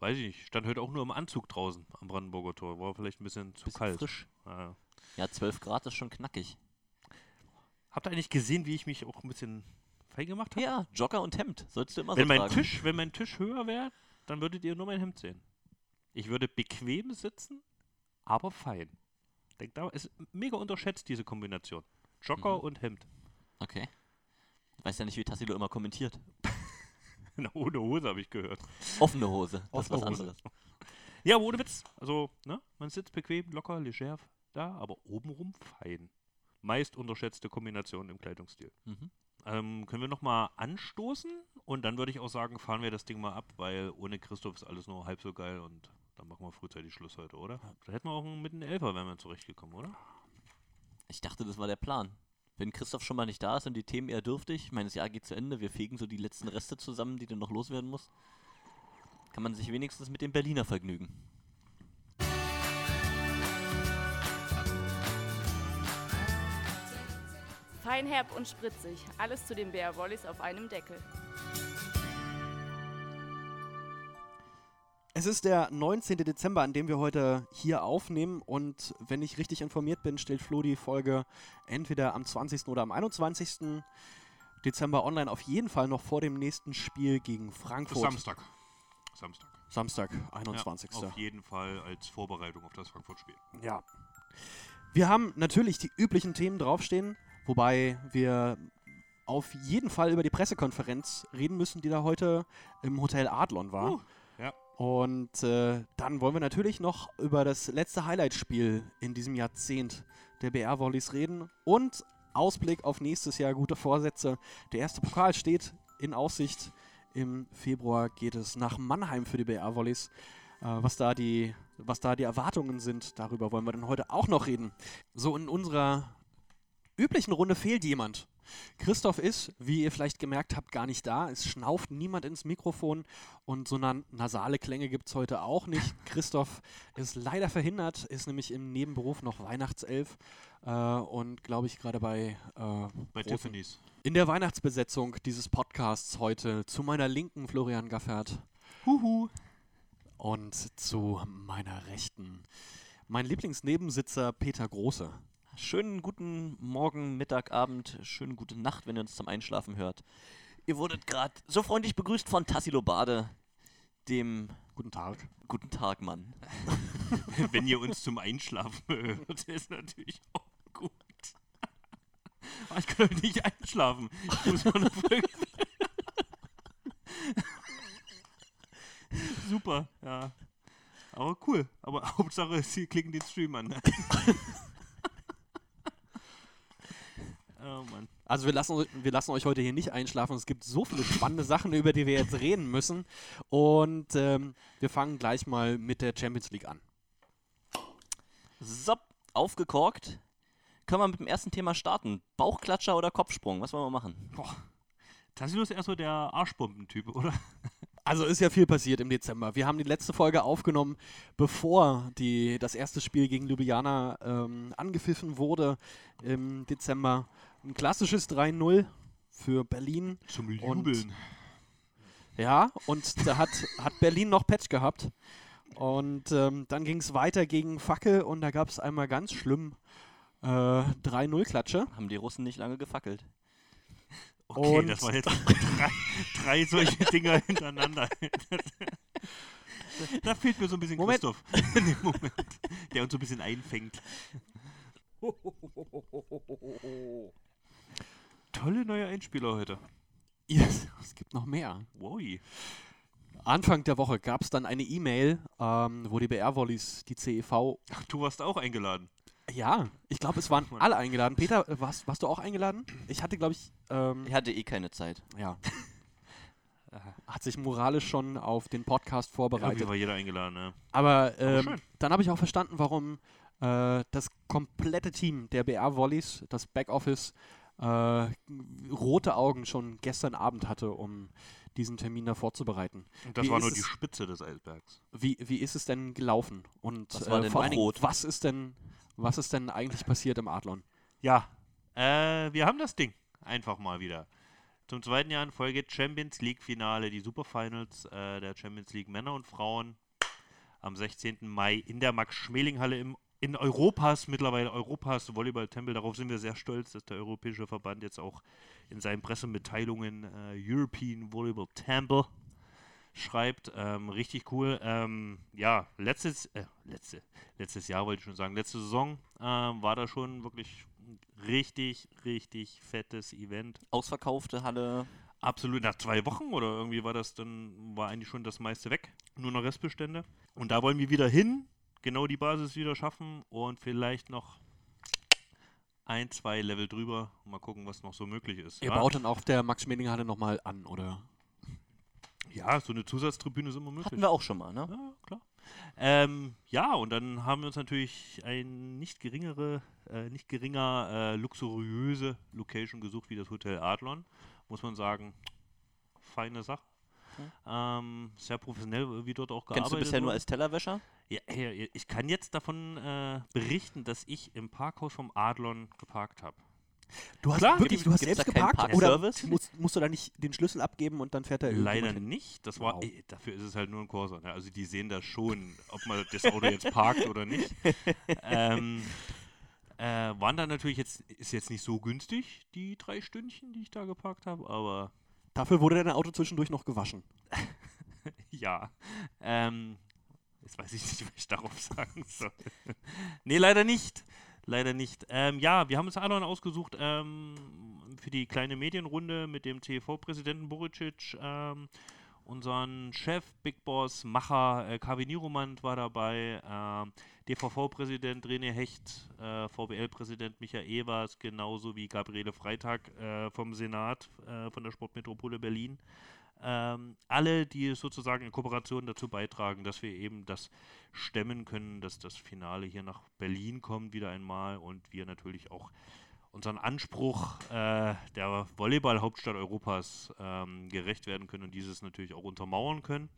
weiß ich nicht. Stand heute auch nur im Anzug draußen am Brandenburger Tor. War vielleicht ein bisschen zu Bisschen kalt. frisch. Ja. Ja, 12 Grad ist schon knackig. Habt ihr eigentlich gesehen, wie ich mich auch ein bisschen fein gemacht habe? Ja, Jogger und Hemd. Sollst du immer Wenn so mein, tragen. Tisch, wenn mein Tisch höher wäre, dann würdet ihr nur mein Hemd sehen. Ich würde bequem sitzen, aber fein. Denkt da, ist mega unterschätzt, diese Kombination. Jogger Mhm. und Hemd. Okay. Ich weiß ja nicht, wie Tassilo immer kommentiert. Na, ohne Hose habe ich gehört. Offene Hose. Das ist was anderes. Ja, aber ohne Witz. Also, ne? Man sitzt bequem, locker, leger da, aber obenrum fein. Meist unterschätzte Kombination im Kleidungsstil. Mhm. Ähm, können wir nochmal anstoßen? Und dann würde ich auch sagen, fahren wir das Ding mal ab, weil ohne Christoph ist alles nur halb so geil und dann machen wir frühzeitig Schluss heute, oder? Da hätten wir auch einen- mit einem Elfer wären wir zurechtgekommen, oder? Ich dachte, das war der Plan. Wenn Christoph schon mal nicht da ist und die Themen eher dürftig, ich meine, das Jahr geht zu Ende, wir fegen so die letzten Reste zusammen, die dann noch loswerden muss, kann man sich wenigstens mit dem Berliner vergnügen. Feinherb und spritzig. Alles zu den Bär auf einem Deckel. Es ist der 19. Dezember, an dem wir heute hier aufnehmen und wenn ich richtig informiert bin, stellt Flo die Folge entweder am 20. oder am 21. Dezember online, auf jeden Fall noch vor dem nächsten Spiel gegen Frankfurt. Samstag. Samstag. Samstag, Ja, 21. auf jeden Fall als Vorbereitung auf das Frankfurt-Spiel. Ja. Wir haben natürlich die üblichen Themen draufstehen, wobei wir auf jeden Fall über die Pressekonferenz reden müssen, die da heute im Hotel Adlon war. Uh, ja. Und äh, dann wollen wir natürlich noch über das letzte Highlight-Spiel in diesem Jahrzehnt der BR-Volleys reden und Ausblick auf nächstes Jahr, gute Vorsätze. Der erste Pokal steht in Aussicht. Im Februar geht es nach Mannheim für die BR-Volleys. Äh, was, was da die Erwartungen sind, darüber wollen wir dann heute auch noch reden. So, in unserer üblichen Runde fehlt jemand. Christoph ist, wie ihr vielleicht gemerkt habt, gar nicht da. Es schnauft niemand ins Mikrofon und so na nasale Klänge gibt es heute auch nicht. Christoph ist leider verhindert, ist nämlich im Nebenberuf noch Weihnachtself äh, und glaube ich gerade bei, äh, Bei Tiffany's. in der Weihnachtsbesetzung dieses Podcasts heute zu meiner linken Florian Gaffert Huhu. und zu meiner rechten mein Lieblingsnebensitzer Peter Große. Schönen guten Morgen, Mittag, Abend, schönen gute Nacht, wenn ihr uns zum Einschlafen hört. Ihr wurdet gerade so freundlich begrüßt von Tassilo Bade, dem Guten Tag. guten Tag, Mann. Wenn ihr uns zum Einschlafen hört, ist natürlich auch gut. Aber ich kann heute nicht einschlafen. Ich muss mal noch Super, ja. Aber cool. Aber Hauptsache, sie klicken den Stream an. oh Mann. Also wir lassen, wir lassen euch heute hier nicht einschlafen. Es gibt so viele spannende Sachen, über die wir jetzt reden müssen. Und ähm, wir fangen gleich mal mit der Champions League an. So, aufgekorkt. Können wir mit dem ersten Thema starten? Bauchklatscher oder Kopfsprung? Was wollen wir machen? Tassilo ist eher so der Arschbombentyp, oder? Also ist ja viel passiert im Dezember. Wir haben die letzte Folge aufgenommen, bevor die, das erste Spiel gegen Ljubljana ähm, angepfiffen wurde im Dezember. Ein klassisches 3-0 für Berlin. Zum Und- Jubeln. Ja, und da hat, hat Berlin noch Patch gehabt. Und ähm, dann ging es weiter gegen Fackel und da gab es einmal ganz schlimm äh, 3-0-Klatsche. Haben die Russen nicht lange gefackelt? Okay, Und- das waren jetzt drei, drei solche Dinger hintereinander. da fehlt mir so ein bisschen Moment. Christoph in dem Moment, der uns so ein bisschen einfängt. Tolle neue Einspieler heute. Yes, es gibt noch mehr. Wow. Anfang der Woche gab es dann eine E-Mail, ähm, wo die BR-Volleys, die CEV, Ach, du warst auch eingeladen. ja, ich glaube, es waren alle eingeladen. Peter, äh, warst, warst du auch eingeladen? Ich hatte, glaube ich, ähm, Ich hatte eh keine Zeit. ja. Hat sich moralisch schon auf den Podcast vorbereitet. Irgendwie war jeder eingeladen, ne? Aber ähm, schön. dann habe ich auch verstanden, warum äh, das komplette Team der BR Volleys, das Backoffice, äh, rote Augen schon gestern Abend hatte, um diesen Termin da vorzubereiten. Und das Wie war nur die Spitze des Eisbergs. Wie, wie ist es denn gelaufen? Und Was war äh, denn vor noch allen Dingen, was ist denn, was ist denn eigentlich passiert im Adlon? Ja, äh, wir haben das Ding. Einfach mal wieder. zum zweiten Jahr in Folge Champions League Finale, die Superfinals äh, der Champions League Männer und Frauen am 16. Mai in der Max-Schmeling-Halle im in Europas, mittlerweile Europas Volleyball-Tempel. Darauf sind wir sehr stolz, dass der Europäische Verband jetzt auch in seinen Pressemitteilungen äh, European Volleyball Temple schreibt. Ähm, richtig cool. Ähm, ja, letztes, äh, letzte, letztes Jahr wollte ich schon sagen, letzte Saison ähm, war da schon wirklich ein richtig, richtig fettes Event. Ausverkaufte Halle. Absolut, nach zwei Wochen oder irgendwie war das dann, war eigentlich schon das meiste weg. Nur noch Restbestände. Und da wollen wir wieder hin, genau die Basis wieder schaffen und vielleicht noch ein, zwei Level drüber. Mal gucken, was noch so möglich ist. Ihr ja? baut dann auf der Max-Schmeling-Halle nochmal an, oder? ja, so eine Zusatztribüne ist immer möglich. Hatten wir auch schon mal, ne? Ja, klar. Ähm, ja, und dann haben wir uns natürlich ein nicht geringere, äh, nicht geringer äh, luxuriöse Location gesucht wie das Hotel Adlon. Muss man sagen, feine Sache. Mhm. Ähm, sehr professionell, wie dort auch gearbeitet Kennst du bisher nur wurde. als Tellerwäscher? Ja, ja, ich kann jetzt davon äh, berichten, dass ich im Parkhaus vom Adlon geparkt habe. Du hast Klar, wirklich, du hast selbst geparkt oder musst, musst du da nicht den Schlüssel abgeben und dann fährt er Leider irgendjemand hin? nicht. Das war, Wow. ey, dafür ist es halt nur ein Corsa. Ne? Also die sehen das schon, ob man das Auto jetzt parkt oder nicht. ähm, äh, waren dann natürlich jetzt, ist jetzt nicht so günstig, die drei Stündchen, die ich da geparkt habe, aber Dafür wurde dein Auto zwischendurch noch gewaschen. ja. Ähm, jetzt weiß ich nicht, was ich darauf sagen soll. nee, leider nicht. Leider nicht. Ähm, ja, wir haben uns Adon ausgesucht ähm, für die kleine Medienrunde mit dem TV-Präsidenten Boricic, ähm, unseren Chef, Big Boss, Macher, äh, Kavi Niromand war dabei, ähm, DVV-Präsident René Hecht, äh, VBL-Präsident Michael Evers, genauso wie Gabriele Freitag äh, vom Senat äh, von der Sportmetropole Berlin. Ähm, alle, die sozusagen in Kooperation dazu beitragen, dass wir eben das stemmen können, dass das Finale hier nach Berlin kommt wieder einmal und wir natürlich auch unseren Anspruch äh, der Volleyball-Hauptstadt Europas ähm, gerecht werden können und dieses natürlich auch untermauern können.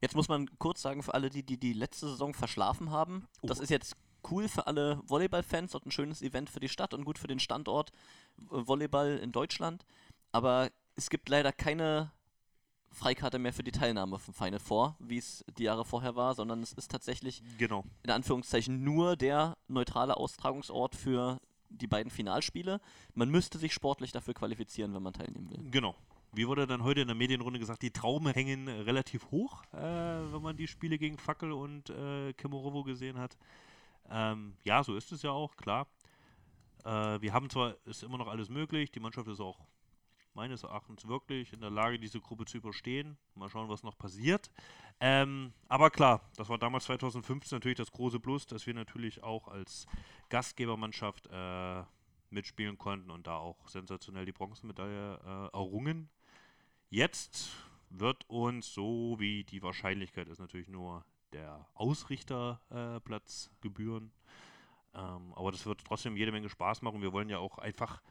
Jetzt muss man kurz sagen, für alle, die die, die letzte Saison verschlafen haben, Oh. das ist jetzt cool für alle Volleyball-Fans und ein schönes Event für die Stadt und gut für den Standort äh, Volleyball in Deutschland. Aber es gibt leider keine Freikarte mehr für die Teilnahme vom Final Four, wie es die Jahre vorher war, sondern es ist tatsächlich Genau. in Anführungszeichen nur der neutrale Austragungsort für die beiden Finalspiele. Man müsste sich sportlich dafür qualifizieren, wenn man teilnehmen will. Genau. Wie wurde dann heute in der Medienrunde gesagt, die Traumen hängen äh, relativ hoch, äh, wenn man die Spiele gegen Fackel und äh, Kemorovo gesehen hat. Ähm, ja, so ist es ja auch, klar. Äh, wir haben zwar, ist immer noch alles möglich, die Mannschaft ist auch meines Erachtens wirklich in der Lage, diese Gruppe zu überstehen. Mal schauen, was noch passiert. Ähm, aber klar, das war damals 2015 natürlich das große Plus, dass wir natürlich auch als Gastgebermannschaft äh, mitspielen konnten und da auch sensationell die Bronzemedaille äh, errungen. Jetzt wird uns, so wie die Wahrscheinlichkeit ist, natürlich nur der Ausrichterplatz äh, gebühren. Ähm, aber das wird trotzdem jede Menge Spaß machen. Wir wollen ja auch einfach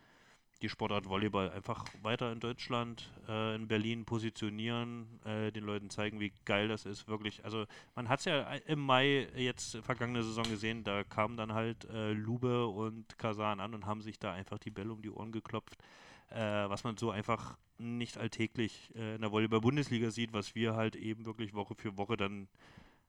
die Sportart Volleyball einfach weiter in Deutschland, äh, in Berlin positionieren, äh, den Leuten zeigen, wie geil das ist. Wirklich, also man hat es ja im Mai jetzt vergangene Saison gesehen, da kamen dann halt äh, Lube und Kasan an und haben sich da einfach die Bälle um die Ohren geklopft, äh, was man so einfach nicht alltäglich äh, in der Volleyball-Bundesliga sieht, was wir halt eben wirklich Woche für Woche dann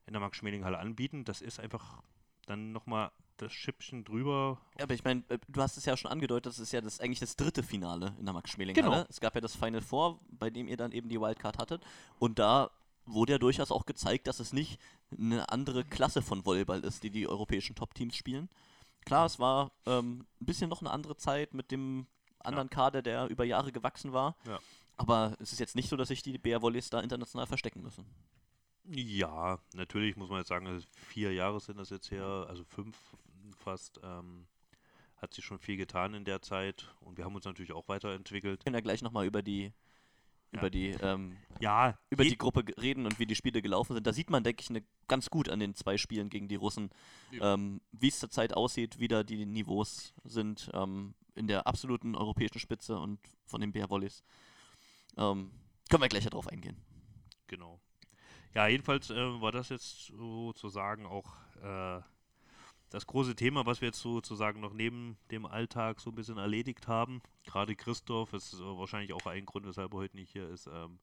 in der Max-Schmeling-Halle anbieten. Das ist einfach dann nochmal das Schippchen drüber. Ja, aber ich meine, äh, du hast es ja schon angedeutet, das ist ja das, eigentlich das dritte Finale in der max schmeling Genau. Es gab ja das Final Four, bei dem ihr dann eben die Wildcard hattet. Und da wurde ja durchaus auch gezeigt, dass es nicht eine andere Klasse von Volleyball ist, die die europäischen Top-Teams spielen. Klar, es war ähm, ein bisschen noch eine andere Zeit mit dem anderen Kader, der über Jahre gewachsen war. Ja. Aber es ist jetzt nicht so, dass sich die BR Volleys da international verstecken müssen. Ja, natürlich muss man jetzt sagen, also vier Jahre sind das jetzt her, also fünf fast. Ähm, hat sich schon viel getan in der Zeit und wir haben uns natürlich auch weiterentwickelt. Wir können ja gleich nochmal über die, Ja. über die ähm, Ja, über die Gruppe reden und wie die Spiele gelaufen sind. Da sieht man, denke ich, ne, ganz gut an den zwei Spielen gegen die Russen, Ja. ähm, wie es zurzeit aussieht, wie da die Niveaus sind ähm, in der absoluten europäischen Spitze und von den Bär Volleys. Ähm, können wir gleich darauf eingehen. Genau. Ja, jedenfalls äh, war das jetzt sozusagen auch äh, das große Thema, was wir jetzt sozusagen noch neben dem Alltag so ein bisschen erledigt haben, gerade Christoph, ist wahrscheinlich auch ein Grund, weshalb er heute nicht hier ist, ähm,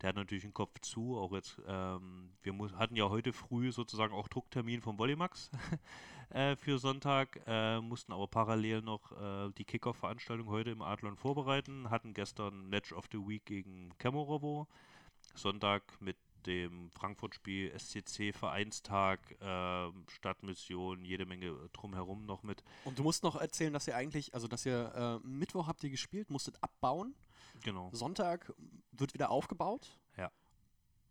der hat natürlich einen Kopf zu. Auch jetzt, ähm, wir hatten ja heute früh sozusagen auch Drucktermin vom Volleymax äh, für Sonntag, äh, mussten aber parallel noch äh, die Kickoff-Veranstaltung heute im Adlon vorbereiten, hatten gestern Match of the Week gegen Kemmerovo. Sonntag mit dem Frankfurt-Spiel SCC Vereinstag, äh, Stadtmission, jede Menge drumherum noch mit. Und du musst noch erzählen, dass ihr eigentlich, also dass ihr äh, Mittwoch habt ihr gespielt, musstet abbauen. Genau. Sonntag wird wieder aufgebaut. Ja.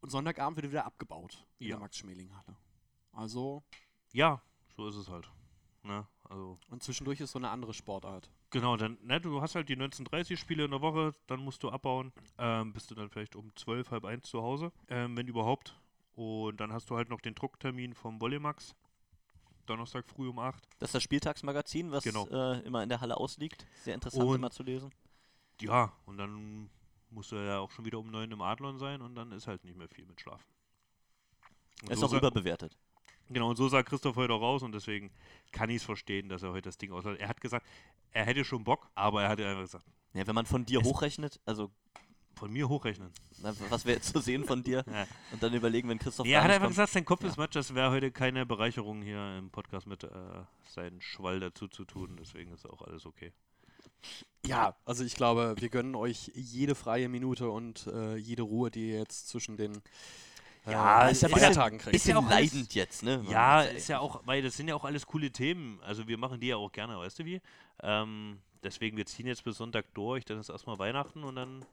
Und Sonntagabend wird wieder abgebaut in Ja. der Max-Schmeling-Halle. Also, Ja, so ist es halt. Ne? Also und zwischendurch ist so eine andere Sportart. Genau, dann, ne, du hast halt die 1930 Spiele in der Woche, dann musst du abbauen, ähm, bist du dann vielleicht um 12, halb eins zu Hause, ähm, wenn überhaupt. Und dann hast du halt noch den Drucktermin vom Volleymax, Donnerstag früh um 8. Das ist das Spieltagsmagazin, was Genau. äh, immer in der Halle ausliegt. Sehr interessant Und- immer zu lesen. Ja, und dann musst du ja auch schon wieder um 9 im Adlon sein und dann ist halt nicht mehr viel mit Schlafen. Und Ist so auch überbewertet. Genau, und so sah Christoph heute auch raus und deswegen kann ich es verstehen, dass er heute das Ding auslässt. Er hat gesagt, er hätte schon Bock, aber er hat einfach gesagt, Ja, wenn man von dir hochrechnet, also von mir hochrechnen. na, was wir jetzt zu sehen von dir Ja. und dann überlegen, wenn Christoph Nee, er hat einfach kommt. gesagt, sein Kopf Ja. ist Matsch, das wäre heute keine Bereicherung hier im Podcast mit äh, seinen Schwall dazu zu tun, deswegen ist auch alles okay. Ja, also ich glaube, wir gönnen euch jede freie Minute und äh, jede Ruhe, die ihr jetzt zwischen den äh, Ja, ist ja- Feiertagen kriegt. ist ja Bisschen auch alles- leidend jetzt, ne? Ja, ist ja auch, weil das sind ja auch alles coole Themen. Also wir machen die ja auch gerne, weißt du wie? Ähm, deswegen, wir ziehen jetzt bis Sonntag durch, dann ist erstmal Weihnachten und dann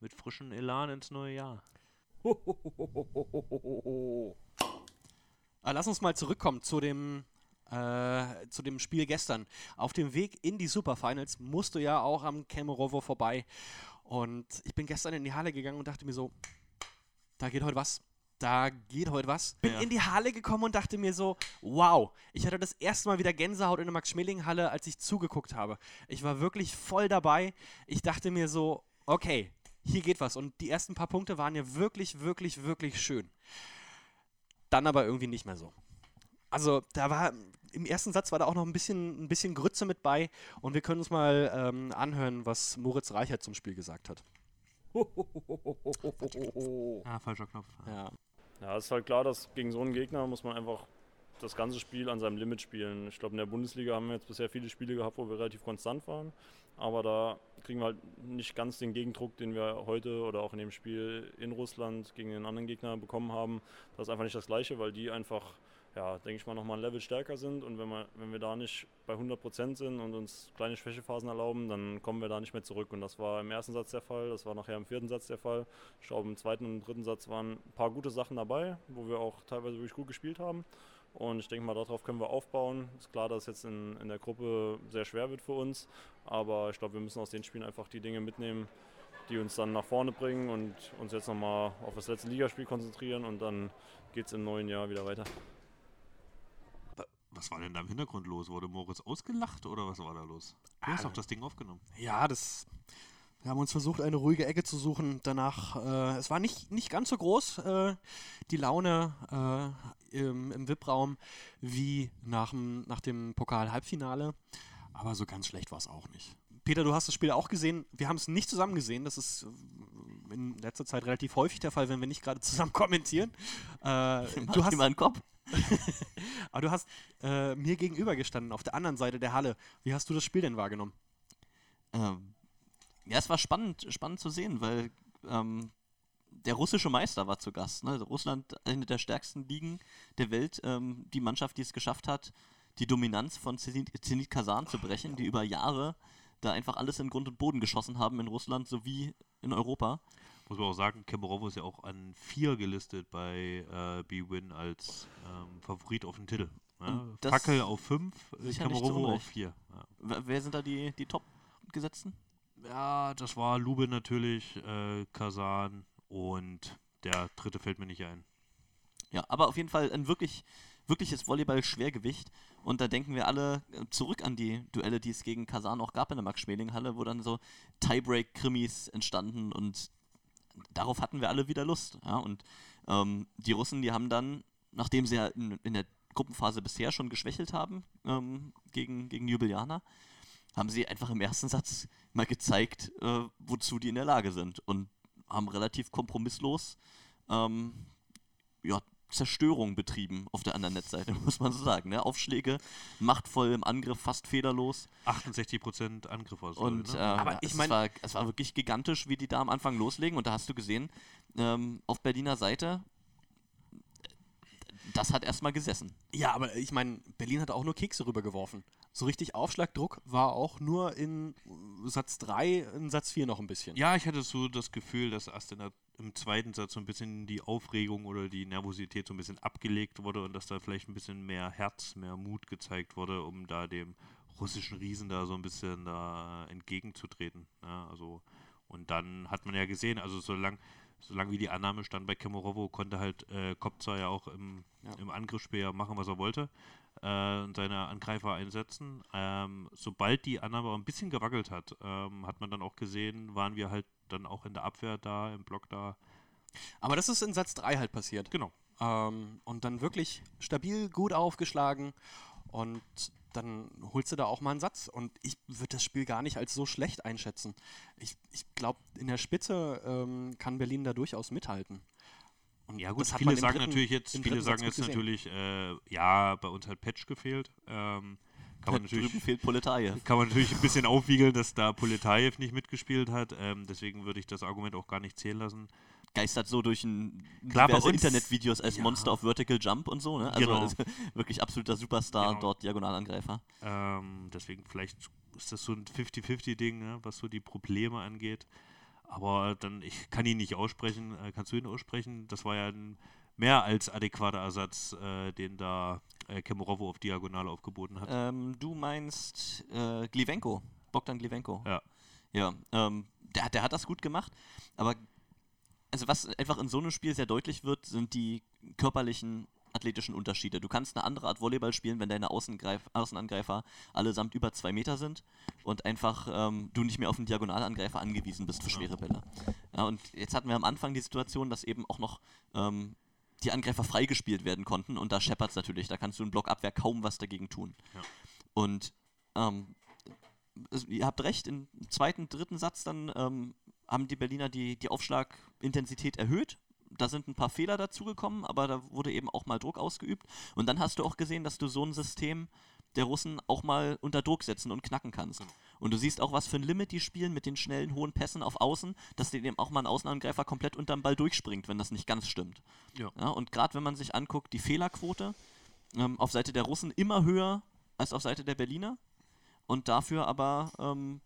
mit frischem Elan ins neue Jahr. Ah, lass uns mal zurückkommen zu dem, äh, zu dem Spiel gestern. Auf dem Weg in die Superfinals musst du ja auch am Kemerovo vorbei. Und ich bin gestern in die Halle gegangen und dachte mir so, da geht heute was. Da geht heute was. Bin Ja. in die Halle gekommen und dachte mir so, wow, ich hatte das erste Mal wieder Gänsehaut in der Max-Schmeling-Halle, als ich zugeguckt habe. Ich war wirklich voll dabei. Ich dachte mir so, okay, hier geht was. Und die ersten paar Punkte waren ja wirklich, wirklich, wirklich schön. Dann aber irgendwie nicht mehr so. Also da war im ersten Satz war da auch noch ein bisschen, ein bisschen Grütze mit bei und wir können uns mal ähm, anhören, was Moritz Reichert zum Spiel gesagt hat. Ah, falscher Knopf. Ja. Ja, ist halt klar, dass gegen so einen Gegner muss man einfach das ganze Spiel an seinem Limit spielen. Ich glaube, in der Bundesliga haben wir jetzt bisher viele Spiele gehabt, wo wir relativ konstant waren. Aber da kriegen wir halt nicht ganz den Gegendruck, den wir heute oder auch in dem Spiel in Russland gegen den anderen Gegner bekommen haben. Das ist einfach nicht das Gleiche, weil die einfach, ja, denke ich mal, nochmal ein Level stärker sind. Und wenn wir, wenn wir da nicht bei 100% sind und uns kleine Schwächephasen erlauben, dann kommen wir da nicht mehr zurück. Und das war im ersten Satz der Fall, das war nachher im vierten Satz der Fall. Ich glaube, im zweiten und dritten Satz waren ein paar gute Sachen dabei, wo wir auch teilweise wirklich gut gespielt haben. Und ich denke mal, darauf können wir aufbauen. Ist klar, dass es jetzt in, in der Gruppe sehr schwer wird für uns. Aber ich glaube, wir müssen aus den Spielen einfach die Dinge mitnehmen, die uns dann nach vorne bringen und uns jetzt nochmal auf das letzte Ligaspiel konzentrieren. Und dann geht es im neuen Jahr wieder weiter. Was war denn da im Hintergrund los? Wurde Moritz ausgelacht oder was war da los? Du hast Ah, doch das Ding aufgenommen. Ja, das. Wir haben uns versucht, eine ruhige Ecke zu suchen. Danach, äh, es war nicht, nicht ganz so groß, äh, die Laune äh, im, im VIP-Raum, wie nach dem, nach dem Pokal-Halbfinale. Aber so ganz schlecht war es auch nicht. Peter, du hast das Spiel auch gesehen. Wir haben es nicht zusammen gesehen. Das ist äh, in letzter Zeit relativ häufig der Fall, wenn wir nicht gerade zusammen kommentieren. Äh, du hast mal einen Kopf. Aber du hast äh, mir gegenüber gestanden, auf der anderen Seite der Halle. Wie hast du das Spiel denn wahrgenommen? Ähm, ja, es war spannend, spannend zu sehen, weil ähm, der russische Meister war zu Gast. Ne? Russland, eine der stärksten Ligen der Welt, ähm, die Mannschaft, die es geschafft hat, die Dominanz von Zenit, Zenit Kasan zu brechen, die über Jahre da einfach alles in Grund und Boden geschossen haben in Russland sowie in Europa. Muss man auch sagen, Kemerovo ist ja auch an 4 gelistet bei äh, B-Win als ähm, Favorit auf den Titel. Ja? Das Fackel auf 5, sicher nicht zu Kemerovo auf. 4. Ja. Wer, sind da die, die Top-Gesetzten? ja, das war Lube natürlich, äh, Kasan und der dritte fällt mir nicht ein. Ja, aber auf jeden Fall ein wirklich, wirkliches Volleyball-Schwergewicht. Und da denken wir alle äh, zurück an die Duelle, die es gegen Kasan auch gab in der Max-Schmeling-Halle, wo dann so Tiebreak-Krimis entstanden und darauf hatten wir alle wieder Lust. Ja? Und ähm, die Russen, die haben dann, nachdem sie ja in, in der Gruppenphase bisher schon geschwächelt haben ähm, gegen, gegen Ljubljana, haben sie einfach im ersten Satz mal gezeigt, äh, wozu die in der Lage sind und haben relativ kompromisslos ähm, ja, Zerstörung betrieben auf der anderen Netzseite, muss man so sagen. Ne? Aufschläge, machtvoll im Angriff, fast federlos. 68% Angriff aus. Und ne? äh, Aber ich es, mein- war, es war wirklich gigantisch, wie die da am Anfang loslegen. Und da hast du gesehen, ähm, auf Berliner Seite, das hat erstmal gesessen. Ja, aber ich meine, Berlin hat auch nur Kekse rübergeworfen. So richtig Aufschlagdruck war auch nur in Satz 3, in Satz 4 noch ein bisschen. Ja, ich hatte so das Gefühl, dass der, im zweiten Satz so ein bisschen die Aufregung oder die Nervosität so ein bisschen abgelegt wurde und dass da vielleicht ein bisschen mehr Herz, mehr Mut gezeigt wurde, um da dem russischen Riesen da so ein bisschen da entgegenzutreten. Ja, also und dann hat man ja gesehen, also solange solange wie die Annahme stand bei Kemorovo, konnte halt äh, Kopza ja auch im, Ja. im Angriffsspiel ja machen, was er wollte äh, und seine Angreifer einsetzen. Ähm, sobald die Annahme aber ein bisschen gewackelt hat, ähm, hat man dann auch gesehen, waren wir halt dann auch in der Abwehr da, im Block da. Aber das ist in Satz 3 halt passiert. Genau. Ähm, und dann wirklich stabil, gut aufgeschlagen. Und dann holst du da auch mal einen Satz. Und ich würde das Spiel gar nicht als so schlecht einschätzen. Ich, ich glaube, in der Spitze ähm, kann Berlin da durchaus mithalten. Und Ja gut, das hat viele sagen dritten- natürlich jetzt, viele sagen jetzt natürlich, äh, ja, bei uns hat Patch gefehlt. Ähm, kann man natürlich Drüben fehlt Poletaje. kann man natürlich ein bisschen aufwiegeln, dass da Poletajew nicht mitgespielt hat. Ähm, deswegen würde ich das Argument auch gar nicht zählen lassen. Geistert so durch ein Klar, diverse Internetvideos als ja. Monster auf Vertical Jump und so, ne? Also Genau. also wirklich absoluter Superstar Genau. dort, Diagonalangreifer. Ähm, deswegen vielleicht ist das so ein 50-50-Ding, ne, was so die Probleme angeht. Aber dann, ich kann ihn nicht aussprechen. Äh, kannst du ihn aussprechen? Das war ja ein mehr als adäquater Ersatz, äh, den da äh, Kemorovo auf Diagonale aufgeboten hat. Ähm, du meinst äh, Glivenko, Bogdan Glivenko. Ja. Ja, ähm, der, hat- der hat das gut gemacht, aber also was einfach in so einem Spiel sehr deutlich wird, sind die körperlichen athletischen Unterschiede. Du kannst eine andere Art Volleyball spielen, wenn deine Außengreif Außenangreifer allesamt über zwei Meter sind und einfach ähm, du nicht mehr auf den Diagonalangreifer angewiesen bist für schwere Bälle. Ja, und jetzt hatten wir am Anfang die Situation, dass eben auch noch ähm, die Angreifer freigespielt werden konnten und da scheppert es natürlich. Da kannst du in Blockabwehr kaum was dagegen tun. Ja. Und ähm, es- ihr habt recht, im zweiten, dritten Satz dann ähm, haben die Berliner die, die Aufschlagintensität erhöht. Da sind ein paar Fehler dazugekommen, aber da wurde eben auch mal Druck ausgeübt. Und dann hast du auch gesehen, dass du so ein System der Russen auch mal unter Druck setzen und knacken kannst. Genau. Und du siehst auch, was für ein Limit die spielen mit den schnellen, hohen Pässen auf Außen, dass dir eben auch mal ein Außenangreifer komplett unterm Ball durchspringt, wenn das nicht ganz stimmt. Ja. Ja, und gerade wenn man sich anguckt, die Fehlerquote ähm, auf Seite der Russen immer höher als auf Seite der Berliner. Und dafür aber ähm,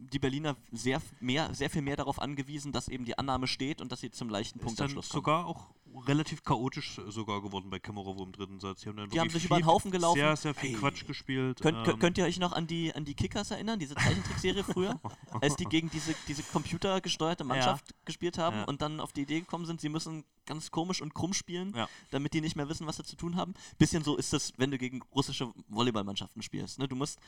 die Berliner sehr, mehr, sehr viel mehr darauf angewiesen, dass eben die Annahme steht und dass sie zum leichten Ist dann Punktabschluss kommen. sogar auch relativ chaotisch sogar geworden bei Kemmerovo im dritten Satz. Die haben, Die haben sich über den Haufen gelaufen. Sehr, sehr viel Hey. Quatsch gespielt. Könnt, ähm, könnt ihr euch noch an die, an die Kickers erinnern, diese Zeichentrickserie früher, als die gegen diese, diese computergesteuerte Mannschaft gespielt haben Ja. und dann auf die Idee gekommen sind, sie müssen ganz komisch und krumm spielen, Ja. damit die nicht mehr wissen, was sie zu tun haben? Bisschen so ist es, wenn du gegen russische Volleyballmannschaften spielst. Ne? Du musst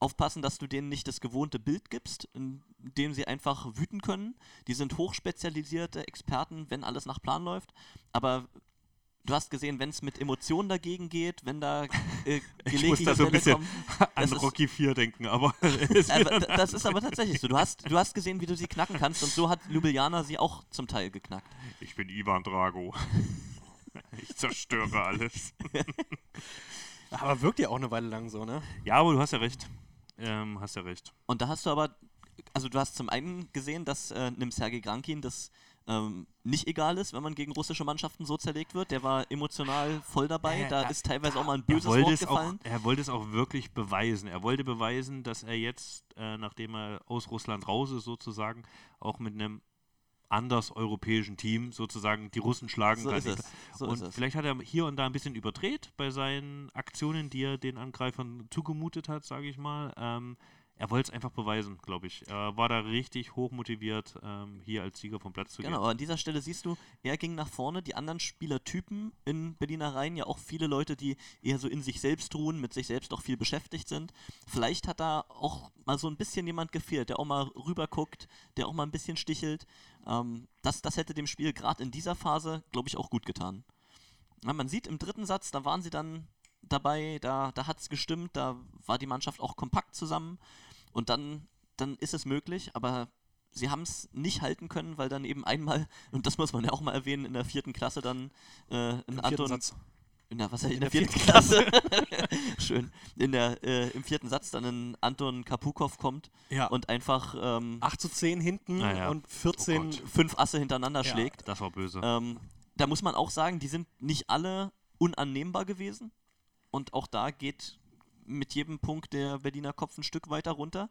aufpassen, dass du denen nicht das gewohnte Bild gibst, in dem sie einfach wüten können. Die sind hochspezialisierte Experten, wenn alles nach Plan läuft, aber Du hast gesehen, wenn es mit Emotionen dagegen geht, wenn da äh, Ich muss da so ein bisschen kommen, an das ist- Rocky 4 denken, aber es aber d- das ist aber tatsächlich so. Du hast, du hast gesehen, wie du sie knacken kannst und so hat Ljubljana sie auch zum Teil geknackt. Ich bin Ivan Drago. Ich zerstöre alles. Aber wirkt ja auch eine Weile lang so, ne? Ja, aber du hast ja recht. Ähm, hast ja recht. Und da hast du aber, also du hast zum einen gesehen, dass äh, einem Sergei Grankin das ähm, nicht egal ist, wenn man gegen russische Mannschaften so zerlegt wird. Der war emotional voll dabei. Äh, da da- ist teilweise auch mal ein böses Wort es auch, gefallen. er wollte es auch wirklich beweisen. Er wollte beweisen, dass er jetzt, äh, nachdem er aus Russland raus ist, sozusagen, auch mit einem anders europäischen Team sozusagen die Russen schlagen So kann. So und vielleicht hat er hier und da ein bisschen überdreht bei seinen Aktionen, die er den Angreifern zugemutet hat, sage ich mal. Ähm, er wollte es einfach beweisen, glaube ich. Er war da richtig hoch motiviert, ähm, hier als Sieger vom Platz zu Genau, gehen. aber an dieser Stelle siehst du, er ging nach vorne, die anderen Spielertypen in Berliner Reihen, ja auch viele Leute, die eher so in sich selbst ruhen, mit sich selbst auch viel beschäftigt sind. Vielleicht hat da auch mal so ein bisschen jemand gefehlt, der auch mal rüberguckt, der auch mal ein bisschen stichelt. Ähm, das, das hätte dem Spiel gerade in dieser Phase, glaube ich, auch gut getan. Ja, man sieht im dritten Satz, da waren sie dann dabei, da, da hat es gestimmt, da war die Mannschaft auch kompakt zusammen und dann, dann ist es möglich, aber sie haben es nicht halten können, weil dann eben einmal, und das muss man ja auch mal erwähnen, in der vierten Klasse dann äh, ein Im vierten Anton. Satz. In der, was, in, In der, der vierten Klasse. Schön. In der, äh, Im vierten Satz dann ein Anton Kapukov kommt Ja. und einfach ähm, 8 zu 10 hinten Naja. und 14 Oh Gott. fünf Asse hintereinander Ja. schlägt. Das war böse. Ähm, da muss man auch sagen, die sind nicht alle unannehmbar gewesen. Und auch da geht mit jedem Punkt der Berliner Kopf ein Stück weiter runter.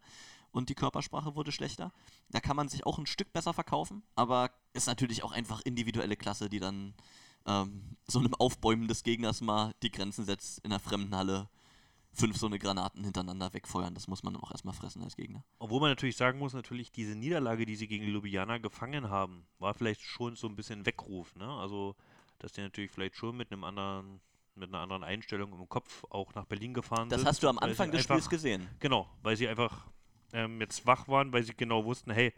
Und die Körpersprache wurde schlechter. Da kann man sich auch ein Stück besser verkaufen. Aber ist natürlich auch einfach individuelle Klasse, die dann ähm, so einem Aufbäumen des Gegners mal die Grenzen setzt in einer fremden Halle. Fünf so eine Granaten hintereinander wegfeuern. Das muss man dann auch erstmal fressen als Gegner. Obwohl man natürlich sagen muss, natürlich diese Niederlage, die sie gegen Ljubljana gefangen haben, war vielleicht schon so ein bisschen Weckruf. Ne? Also, dass die natürlich vielleicht schon mit einem anderen, mit einer anderen Einstellung im Kopf auch nach Berlin gefahren Das sind. hast du am Anfang des einfach- Spiels gesehen. Genau, weil sie einfach ähm, jetzt wach waren, weil sie genau wussten, hey,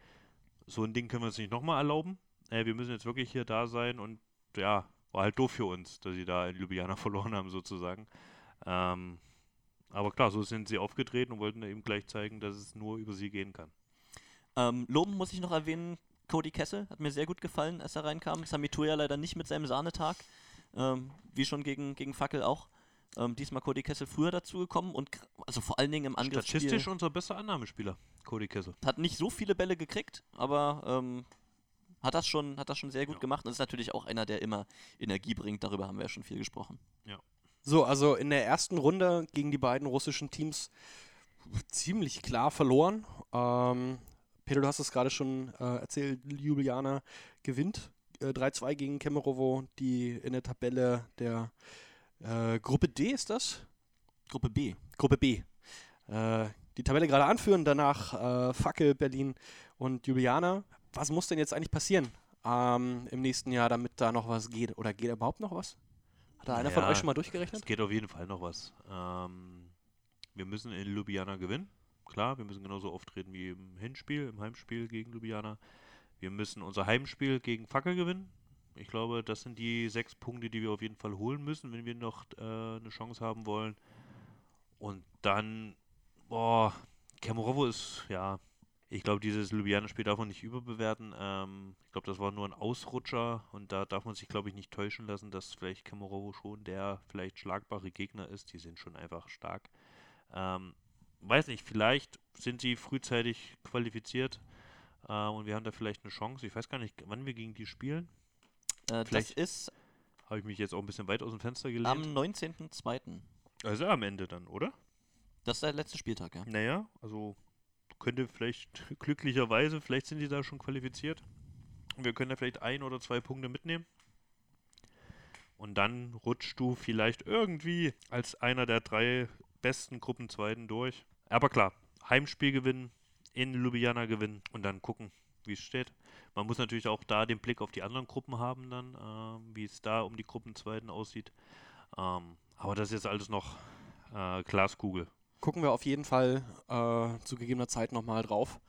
so ein Ding können wir uns nicht nochmal erlauben. Äh, wir müssen jetzt wirklich hier da sein und ja, war halt doof für uns, dass sie da in Ljubljana verloren haben sozusagen. Ähm, aber klar, so sind sie aufgetreten und wollten eben gleich zeigen, dass es nur über sie gehen kann. Ähm, loben muss ich noch erwähnen, Cody Kessel hat mir sehr gut gefallen, als er reinkam. Sami Toya leider nicht mit seinem Sahnetag, ähm, wie schon gegen, gegen Fackel auch. Ähm, diesmal Cody Kessel früher dazugekommen und also vor allen Dingen im Angriffsspiel Statistisch unser bester Annahmespieler, Cody Kessel. hat nicht so viele Bälle gekriegt, aber ähm, hat, das schon, hat das schon sehr gut Ja. gemacht und ist natürlich auch einer, der immer Energie bringt. Darüber haben wir ja schon viel gesprochen. So, also in der ersten Runde gegen die beiden russischen Teams ziemlich klar verloren. Ähm, Peter, du hast es gerade schon äh, erzählt, Ljubljana gewinnt äh, 3-2 gegen Kemerovo, die in der Tabelle der äh, Gruppe D ist das? Gruppe B. Gruppe B. Äh, die Tabelle gerade anführen, danach äh, Fackel, Berlin und Ljubljana. Was muss denn jetzt eigentlich passieren ähm, im nächsten Jahr, damit da noch was geht? Oder geht überhaupt noch was? Hat da einer von euch schon mal Es durchgerechnet? geht auf jeden Fall noch was. Ähm, wir müssen in Ljubljana gewinnen. Klar, wir müssen genauso auftreten wie im Hinspiel, im Heimspiel gegen Ljubljana. Wir müssen unser Heimspiel gegen Fackel gewinnen. Ich glaube, das sind die sechs Punkte, die wir auf jeden Fall holen müssen, wenn wir noch äh, eine Chance haben wollen. Und dann, boah, Kemerovo ist, ja, ich glaube, dieses Ljubljana-Spiel darf man nicht überbewerten. Ähm, ich glaube, das war nur ein Ausrutscher und da darf man sich, glaube ich, nicht täuschen lassen, dass vielleicht Kemerovo schon der vielleicht schlagbare Gegner ist. Die sind schon einfach stark. Ähm, weiß nicht, vielleicht sind sie frühzeitig qualifiziert äh, und wir haben da vielleicht eine Chance. Ich weiß gar nicht, wann wir gegen die spielen. Äh, das Vielleicht ist Habe ich mich jetzt auch ein bisschen weit aus dem Fenster gelehnt. am 19.02. also am Ende dann, oder? Das ist der letzte Spieltag, ja. Naja, also könnte vielleicht glücklicherweise, vielleicht sind die da schon qualifiziert. Wir können da vielleicht ein oder zwei Punkte mitnehmen. Und dann rutschst du vielleicht irgendwie als einer der drei besten Gruppenzweiten durch. Aber klar, Heimspiel gewinnen, in Ljubljana gewinnen und dann gucken, wie es steht. Man muss natürlich auch da den Blick auf die anderen Gruppen haben dann, ähm, wie es da um die Gruppenzweiten aussieht. Ähm, aber das ist jetzt alles noch äh, Glaskugel. gucken wir auf jeden Fall äh, zu gegebener Zeit nochmal drauf.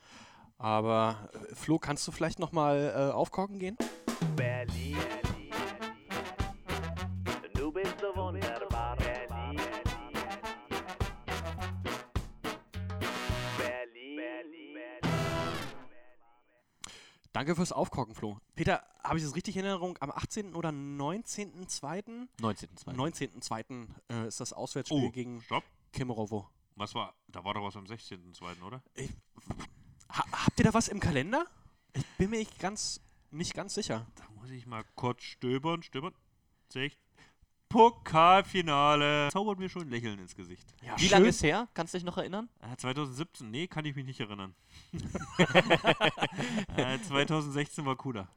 Aber äh, Flo, kannst du vielleicht nochmal äh, aufkorken gehen? Berlin. Danke fürs Aufkorken, Flo. Peter, habe ich das richtig in Erinnerung? Am 18. oder 19.02.? 19.02. 19.02. Äh, ist das Auswärtsspiel Oh, gegen stopp. Kemerovo. Was war, da war doch was am 16.02., oder? Ha habt ihr da was im Kalender? Ich bin mir nicht ganz, nicht ganz sicher. Da muss ich mal kurz stöbern, stöbern. Sehe ich. Pokalfinale. Zaubert mir schon ein Lächeln ins Gesicht. Ja, Wie lange ist her? Kannst du dich noch erinnern? Äh, 2017, nee, kann ich mich nicht erinnern. äh, 2016 war cooler.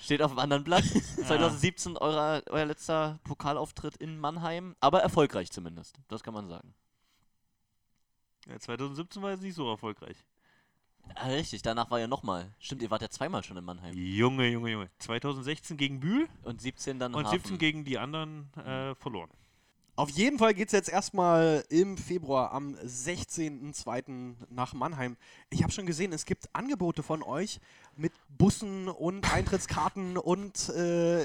Steht auf dem anderen Blatt. 2017 euer, euer letzter Pokalauftritt in Mannheim, aber erfolgreich zumindest. Das kann man sagen. Ja, 2017 war jetzt nicht so erfolgreich. Ah, richtig, danach war ja nochmal. Stimmt, ihr wart ja zweimal schon in Mannheim. Junge, Junge, Junge. 2016 gegen Bühl Und 17 dann und Hafen. 17 gegen die anderen äh, verloren. Auf jeden Fall geht es jetzt erstmal im Februar am 16.02. nach Mannheim. Ich habe schon gesehen, es gibt Angebote von euch mit Bussen und Eintrittskarten und äh,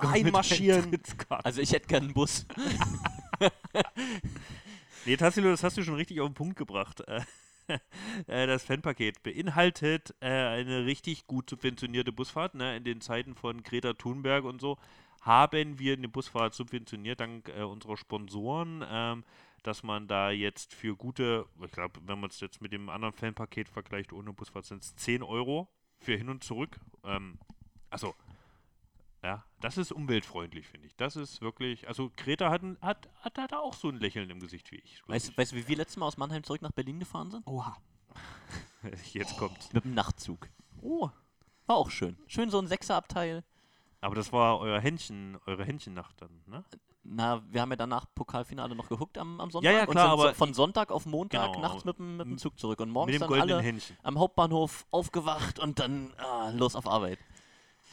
Einmarschieren. Eintrittskarten. Also ich hätte gern einen Bus. Nee, Tassilo, das hast du schon richtig auf den Punkt gebracht. Äh, Das Fanpaket beinhaltet äh, eine richtig gut subventionierte Busfahrt. Ne? In den Zeiten von Greta Thunberg und so haben wir eine Busfahrt subventioniert, dank äh, unserer Sponsoren, ähm, dass man da jetzt für gute, ich glaube, wenn man es jetzt mit dem anderen Fanpaket vergleicht, ohne Busfahrt sind es 10 Euro für hin und zurück. Ähm, also, ja, das ist umweltfreundlich, finde ich. Das ist wirklich, also Greta hat, hat, hat, hat auch so ein Lächeln im Gesicht wie ich. Weißt, ich. weißt du, wie wir letztes Mal aus Mannheim zurück nach Berlin gefahren sind? Oha. Jetzt kommt's. Mit dem Nachtzug. Oh. War auch schön. Schön so ein Sechserabteil. Aber das war euer Händchen, eure Händchennacht dann, ne? Na, wir haben ja danach Pokalfinale noch geguckt am, am Sonntag. Ja, ja, und klar, sind aber von Sonntag auf Montag Genau. nachts mit, dem- mit dem Zug zurück. Und morgens dann alle Händchen. am Hauptbahnhof aufgewacht und dann ah, los auf Arbeit.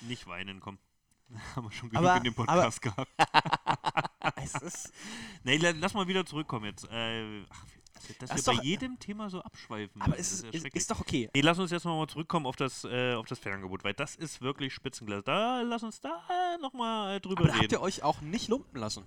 Nicht weinen, komm. Haben wir schon genug Aber- in dem Podcast gehabt. Es ist, Nee, la- lass mal wieder zurückkommen jetzt. Äh, ach, dass Das wir bei jedem Thema so abschweifen. aber es ist, ist, ist doch okay. Nee, lass uns jetzt noch mal zurückkommen auf das, äh, auf das Fernangebot, weil das ist wirklich Spitzenklasse. Da lass uns da nochmal äh, drüber Aber reden. habt ihr euch auch nicht lumpen lassen.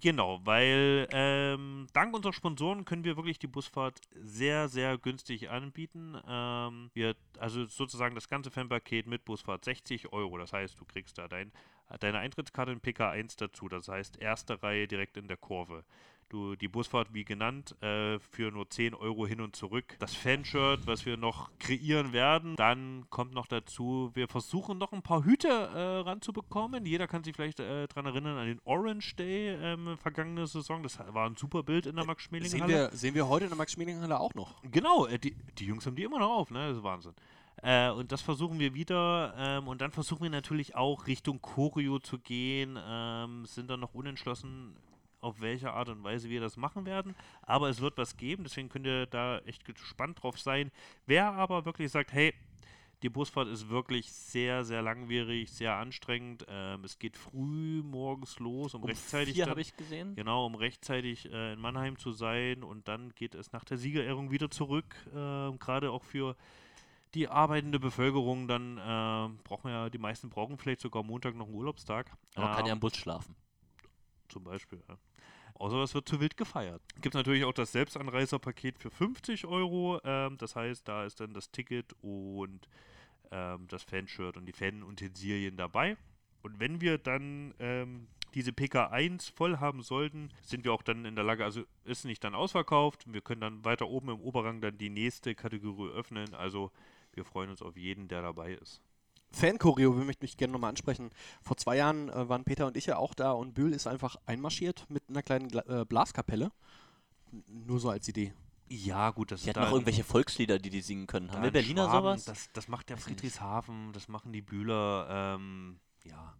Genau, weil ähm, dank unserer Sponsoren können wir wirklich die Busfahrt sehr, sehr günstig anbieten. Ähm, wir, also sozusagen das ganze Fanpaket mit Busfahrt 60 Euro. Das heißt, du kriegst da dein, deine Eintrittskarte in PK1 dazu. Das heißt, erste Reihe direkt in der Kurve. Du, die Busfahrt, wie genannt, äh, für nur 10 Euro hin und zurück. Das Fanshirt, was wir noch kreieren werden. Dann kommt noch dazu, wir versuchen noch ein paar Hüte äh, ranzubekommen. Jeder kann sich vielleicht äh, daran erinnern an den Orange Day ähm, vergangene Saison. Das war ein super Bild in der max schmeling Sehen wir, sehen wir heute in der Max-Schmeling-Halle auch noch. Genau, äh, die, die Jungs haben die immer noch auf, ne? Das ist Wahnsinn. Äh, und das versuchen wir wieder. Ähm, und dann versuchen wir natürlich auch Richtung Choreo zu gehen. Ähm, sind dann noch unentschlossen, auf welche Art und Weise wir das machen werden. Aber es wird was geben, deswegen könnt ihr da echt gespannt drauf sein. Wer aber wirklich sagt, hey, die Busfahrt ist wirklich sehr, sehr langwierig, sehr anstrengend. Ähm, es geht früh morgens los, um, Um rechtzeitig dann- habe ich gesehen. Genau, um rechtzeitig äh, in Mannheim zu sein und dann geht es nach der Siegerehrung wieder zurück. ähm, Gerade auch für die arbeitende Bevölkerung, dann ähm, brauchen wir ja, die meisten brauchen vielleicht sogar Montag noch einen Urlaubstag. Aber man kann ja Ähm, im Bus schlafen. zum Beispiel. Ja. Außer es wird zu wild gefeiert. Gibt natürlich auch das Selbstanreiserpaket für 50 Euro. Ähm, das heißt, da ist dann das Ticket und ähm, das Fanshirt und die Fanutensilien dabei. Und wenn wir dann ähm, diese PK1 voll haben sollten, sind wir auch dann in der Lage, also ist nicht dann ausverkauft. Wir können dann weiter oben im Oberrang dann die nächste Kategorie öffnen. Also wir freuen uns auf jeden, der dabei ist. Fan-Choreo will ich gerne nochmal ansprechen. Vor zwei Jahren äh, waren Peter und ich ja auch da und Bühl ist einfach einmarschiert mit einer kleinen Gla äh, Blaskapelle. N nur so als Idee. Ja, gut, das Die ist hatten noch irgendwelche Volkslieder, die die singen können. Haben wir Berliner Schwaben, sowas? Das, das macht der. Friedrichshafen, das machen die Bühler. Ähm, ja,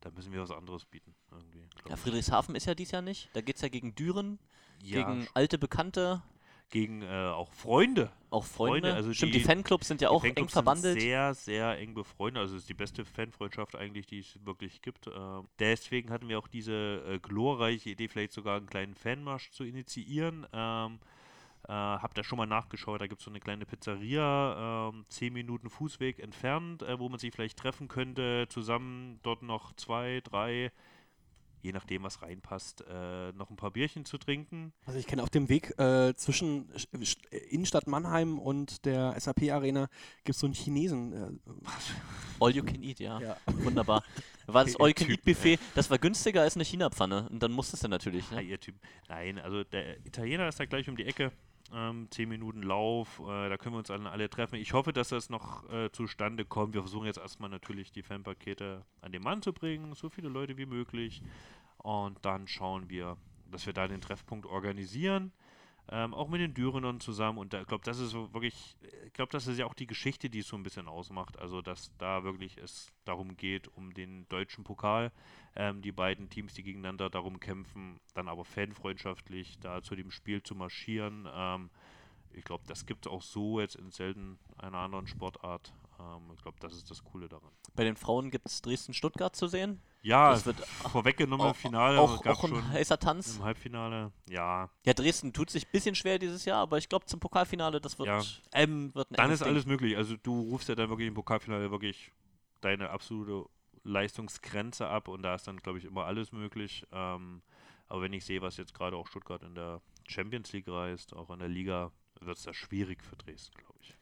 da müssen wir was anderes bieten. Irgendwie, Ja, ich. Friedrichshafen ist ja dies Jahr nicht. Da geht es ja gegen Düren, ja, gegen alte Bekannte, gegen äh, auch Freunde. auch Freunde. Freunde, also Stimmt, die- die, Fanclubs sind ja auch eng verbandelt. Sind sehr, sehr eng befreundet. Also es ist die beste Fanfreundschaft eigentlich, die es wirklich gibt. Ähm, deswegen hatten wir auch diese äh, glorreiche Idee, vielleicht sogar einen kleinen Fanmarsch zu initiieren. Ähm, äh, hab da schon mal nachgeschaut, da gibt es so eine kleine Pizzeria, ähm, 10 Minuten Fußweg entfernt, äh, wo man sich vielleicht treffen könnte, zusammen dort noch zwei, drei, je nachdem was reinpasst, äh, noch ein paar Bierchen zu trinken. Also ich kenne auf dem Weg äh, zwischen Sch- Sch- Innenstadt Mannheim und der SAP-Arena gibt es so einen Chinesen. Äh, All you can eat, ja. Ja. Wunderbar. War das All you can eat Buffet, das war günstiger als eine China-Pfanne. Und dann musstest du natürlich. Ja, Ne? ihr Typ. Nein, also der Italiener ist da gleich um die Ecke. Ähm, 10 Minuten Lauf, äh, da können wir uns dann alle treffen. Ich hoffe, dass das noch äh, zustande kommt. Wir versuchen jetzt erstmal natürlich die Fanpakete an den Mann zu bringen, so viele Leute wie möglich. Und dann schauen wir, dass wir da den Treffpunkt organisieren. Ähm, auch mit den Dürenern zusammen. Und da- ich glaube, das ist wirklich, ich glaube, das ist ja auch die Geschichte, die es so ein bisschen ausmacht. Also, dass da wirklich es darum geht, um den deutschen Pokal. Ähm, die beiden Teams, die gegeneinander darum kämpfen, dann aber fanfreundschaftlich da zu dem Spiel zu marschieren. Ähm, ich glaube, das gibt es auch so jetzt in selten einer anderen Sportart. Ähm, ich glaube, das ist das Coole daran. Bei den Frauen gibt es Dresden-Stuttgart zu sehen. Ja, Das wird vorweggenommen im auch, Finale auch, gab auch ein schon heißer Tanz. im Halbfinale. Ja, Ja, Dresden tut sich ein bisschen schwer dieses Jahr, aber ich glaube zum Pokalfinale, das wird, ja. Ähm, wird ein dann ist Ding. alles möglich. Also du rufst ja dann wirklich im Pokalfinale wirklich deine absolute Leistungsgrenze ab und da ist dann, glaube ich, immer alles möglich. Ähm, aber wenn ich sehe, was jetzt gerade auch Stuttgart in der Champions League reist, auch in der Liga, wird es da schwierig für Dresden, glaube ich.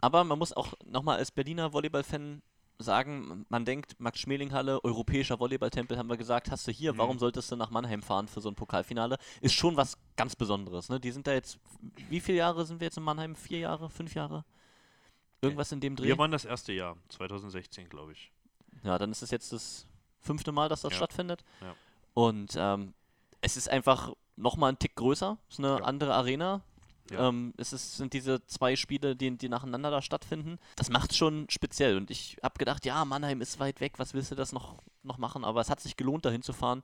Aber man muss auch nochmal als Berliner Volleyball-Fan sagen, man denkt, Max-Schmeling-Halle, europäischer Volleyballtempel, haben wir gesagt, hast du hier, Mhm. warum solltest du nach Mannheim fahren für so ein Pokalfinale? Ist schon was ganz Besonderes. Ne? Die sind da jetzt, wie viele Jahre sind wir jetzt in Mannheim? Vier Jahre, fünf Jahre? Irgendwas in dem Dreh? Wir waren das erste Jahr, 2016, glaube ich. Ja, dann ist es jetzt das fünfte Mal, dass das Ja. stattfindet. Ja. Und ähm, es ist einfach nochmal ein Tick größer. Es ist eine Ja. andere Arena. Ja. Ähm, es ist, sind diese zwei Spiele, die, die nacheinander da stattfinden. Das macht schon speziell. Und ich habe gedacht, ja, Mannheim ist weit weg, was willst du das noch, noch machen? Aber es hat sich gelohnt, dahin zu fahren.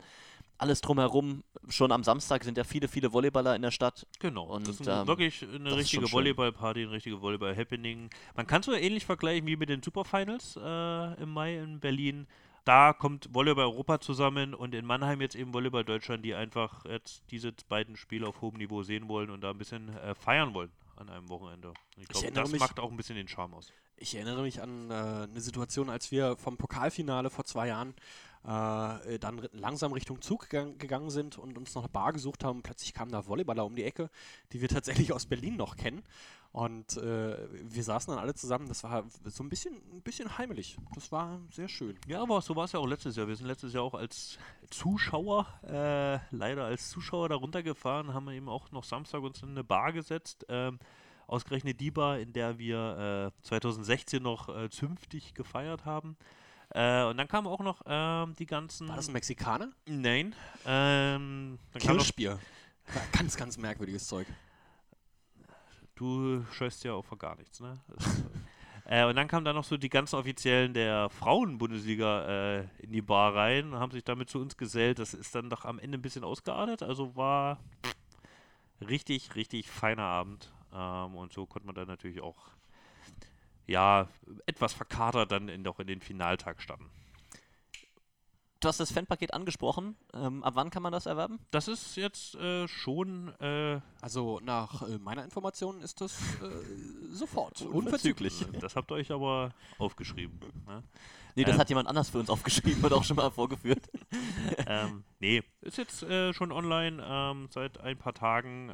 Alles drumherum, schon am Samstag sind ja viele, viele Volleyballer in der Stadt. Genau. Und, das ist ähm, wirklich eine richtige. Volleyball-Party, ein richtige Volleyball-Happening. Man kann es so ähnlich vergleichen wie mit den Superfinals äh, im Mai in Berlin. Da kommt Volleyball Europa zusammen und in Mannheim jetzt eben Volleyball Deutschland, die einfach jetzt diese beiden Spiele auf hohem Niveau sehen wollen und da ein bisschen äh, feiern wollen an einem Wochenende. Ich glaube, das mich- macht auch ein bisschen den Charme aus. Ich erinnere mich an äh, eine Situation, als wir vom Pokalfinale vor zwei Jahren äh, dann ri- langsam Richtung Zug gegangen, gegangen sind und uns noch eine Bar gesucht haben. Plötzlich kamen da Volleyballer um die Ecke, die wir tatsächlich aus Berlin noch kennen. Und äh, wir saßen dann alle zusammen. Das war so ein bisschen, ein bisschen heimelig. Das war sehr schön. Ja, aber so war es ja auch letztes Jahr. Wir sind letztes Jahr auch als Zuschauer, äh, leider als Zuschauer da runtergefahren, haben wir eben auch noch Samstag uns in eine Bar gesetzt. Ähm, ausgerechnet die Bar, in der wir äh, 2016 noch äh, zünftig gefeiert haben. Äh, und dann kamen auch noch ähm, die ganzen. War das ein Mexikaner? Nein. Ähm, Kirschbier. Ganz, ganz merkwürdiges Zeug. du scheust ja auch vor gar nichts, ne? Äh, und dann kamen da noch so die ganzen Offiziellen der Frauen-Bundesliga äh, in die Bar rein und haben sich damit zu uns gesellt. Das ist dann doch am Ende ein bisschen ausgeartet. Also war richtig, richtig feiner Abend. Ähm, und so konnte man dann natürlich auch ja, etwas verkatert dann in, doch in den Finaltag starten. Du hast das Fanpaket angesprochen. Ähm, ab wann kann man das erwerben? Das ist jetzt äh, schon äh, Also nach äh, meiner Information ist das äh, sofort. Unverzüglich. Unverzüglich. Das habt ihr euch aber aufgeschrieben. Ne? Nee, das Ähm. hat jemand anders für uns aufgeschrieben und auch schon mal vorgeführt. ähm, nee, ist jetzt äh, schon online ähm, seit ein paar Tagen.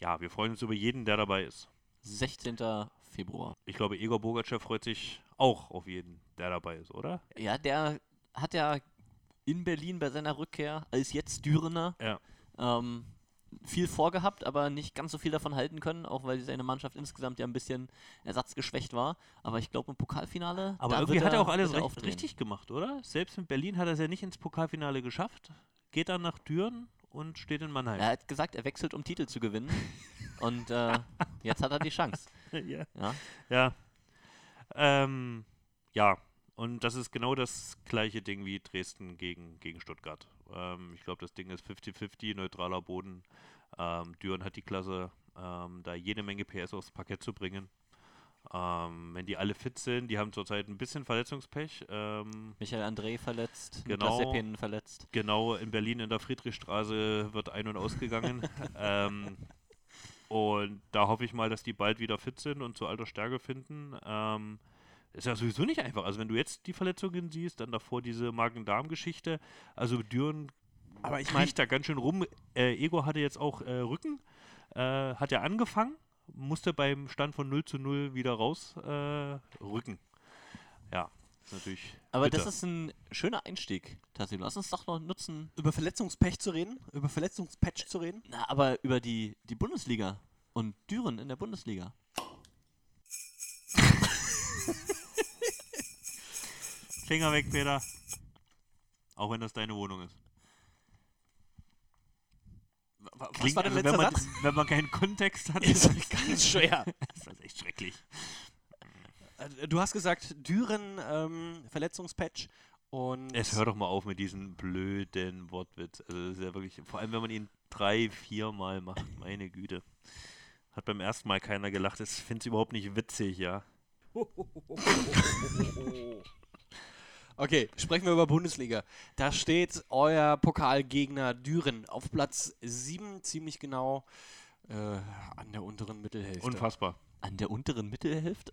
Ja, wir freuen uns über jeden, der dabei ist. 16. Februar. Ich glaube, Igor Bogachev freut sich auch auf jeden, der dabei ist, oder? Ja, der hat ja in Berlin bei seiner Rückkehr als jetzt Dürener Ja. ähm, viel vorgehabt, aber nicht ganz so viel davon halten können, auch weil seine Mannschaft insgesamt ja ein bisschen ersatzgeschwächt war. Aber ich glaube im Pokalfinale. Aber irgendwie hat er auch alles er richtig gemacht, oder? Selbst in Berlin hat er es ja nicht ins Pokalfinale geschafft. Geht dann nach Düren und steht in Mannheim. Er hat gesagt, er wechselt, um Titel zu gewinnen. und äh, jetzt hat er die Chance. ja. Ja. Ja. Ähm, ja, und das ist genau das gleiche Ding wie Dresden gegen, gegen Stuttgart. Ähm, ich glaube, das Ding ist 50-50, neutraler Boden. Ähm, Düren hat die Klasse, ähm, da jede Menge PS aufs Parkett zu bringen. Ähm, wenn die alle fit sind, die haben zurzeit ein bisschen Verletzungspech. Ähm, Michael André verletzt, Genau. Niklas verletzt. Genau, in Berlin in der Friedrichstraße wird ein- und ausgegangen. ähm, und da hoffe ich mal, dass die bald wieder fit sind und zu alter Stärke finden. Ähm, ist ja sowieso nicht einfach. Also wenn du jetzt die Verletzungen siehst, dann davor diese Magen-Darm-Geschichte. Also Düren Aber ich ich meine, da ganz schön rum. Äh, Ego hatte jetzt auch äh, Rücken. Äh, hat er angefangen, musste beim Stand von 0 zu 0 wieder raus äh, rücken. Ja, ist natürlich. Aber bitter. das ist ein schöner Einstieg, Tassilo. Lass uns doch noch nutzen, über Verletzungspech zu reden, über Verletzungspatch zu reden. na, aber über die, die Bundesliga und Düren in der Bundesliga. Finger weg, Peter. Auch wenn das deine Wohnung ist. Was Klingt, war der also, letzte wenn, man, Satz? wenn man keinen Kontext hat, Ist ist ganz schwer. das echt schrecklich. Äh, Du hast gesagt, Düren, ähm, Verletzungspatch und Es hört doch mal auf mit diesem blöden Wortwitz. Also das ist ja wirklich, vor allem wenn man ihn drei, vier Mal macht, meine Güte. Hat beim ersten Mal keiner gelacht. Ich finde es überhaupt nicht witzig, ja. Okay, sprechen wir über Bundesliga. Da steht euer Pokalgegner Düren auf Platz 7, ziemlich genau äh, an der unteren Mittelhälfte. Unfassbar. An der unteren Mittelhälfte?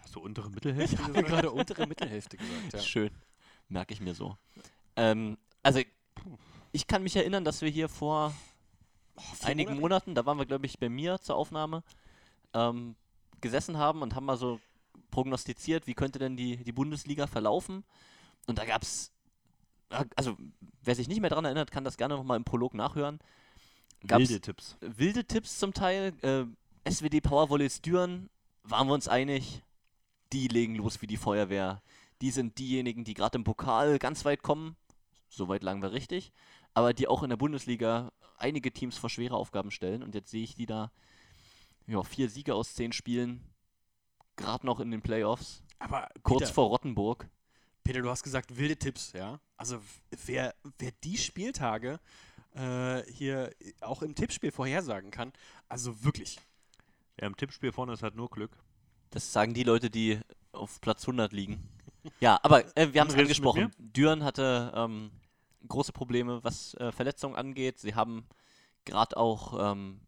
Hast du untere Mittelhälfte Ich habe gesagt? gerade untere Mittelhälfte gesagt. Ja. Schön. Merke ich mir so. Ähm, also, ich kann mich erinnern, dass wir hier vor vier einigen Monate? Monaten, da waren wir, glaube ich, bei mir zur Aufnahme, ähm, gesessen haben und haben mal so prognostiziert, wie könnte denn die, die Bundesliga verlaufen. Und da gab es, also wer sich nicht mehr daran erinnert, kann das gerne nochmal im Prolog nachhören. Gab's Wilde Tipps. wilde Tipps zum Teil. Äh, SWD Powervolleys Düren, waren wir uns einig, die legen los wie die Feuerwehr. Die sind diejenigen, die gerade im Pokal ganz weit kommen. Soweit lagen wir richtig. Aber die auch in der Bundesliga einige Teams vor schwere Aufgaben stellen. Und jetzt sehe ich die da, ja, vier Siege aus zehn Spielen. Gerade noch in den Playoffs. Aber Kurz Peter, vor Rottenburg. Peter, du hast gesagt wilde Tipps, ja? Also wer, wer die Spieltage äh, hier auch im Tippspiel vorhersagen kann, also wirklich. Ja, im Tippspiel vorne ist halt nur Glück. Das sagen die Leute, die auf Platz 100 liegen. Ja, aber äh, wir haben es angesprochen. Düren hatte ähm, große Probleme, was äh, Verletzungen angeht. Sie haben gerade auch ähm,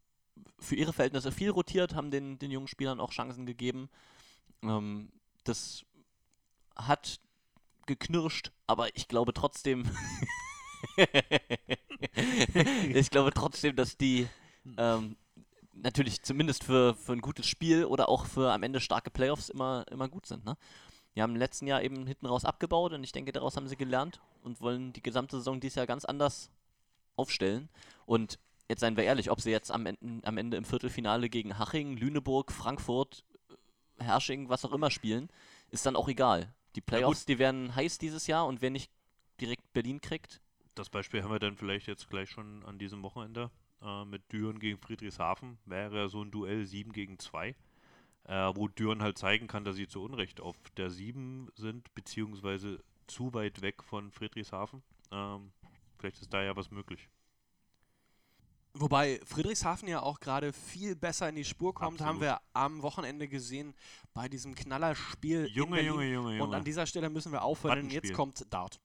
für ihre Verhältnisse viel rotiert, haben den, den jungen Spielern auch Chancen gegeben. Ähm, das hat geknirscht, aber ich glaube trotzdem, ich glaube trotzdem, dass die ähm, natürlich zumindest für, für ein gutes Spiel oder auch für am Ende starke Playoffs immer, immer gut sind. Ne? Die haben im letzten Jahr eben hinten raus abgebaut und ich denke, daraus haben sie gelernt und wollen die gesamte Saison dieses Jahr ganz anders aufstellen. Und jetzt seien wir ehrlich, ob sie jetzt am Ende, am Ende im Viertelfinale gegen Haching, Lüneburg, Frankfurt, Hersching, was auch immer spielen, ist dann auch egal. Die Playoffs, die werden heiß dieses Jahr und wer nicht direkt Berlin kriegt, Das Beispiel haben wir dann vielleicht jetzt gleich schon an diesem Wochenende äh, mit Düren gegen Friedrichshafen. Wäre ja so ein Duell 7 gegen 2, äh, wo Düren halt zeigen kann, dass sie zu Unrecht auf der 7 sind, beziehungsweise zu weit weg von Friedrichshafen. Ähm, vielleicht ist da ja was möglich. Wobei Friedrichshafen ja auch gerade viel besser in die Spur kommt, haben Absolut. wir am Wochenende gesehen bei diesem Knallerspiel. in Junge, Berlin. Junge, Junge, Und Junge. an dieser Stelle müssen wir aufhören, denn jetzt kommt Dart.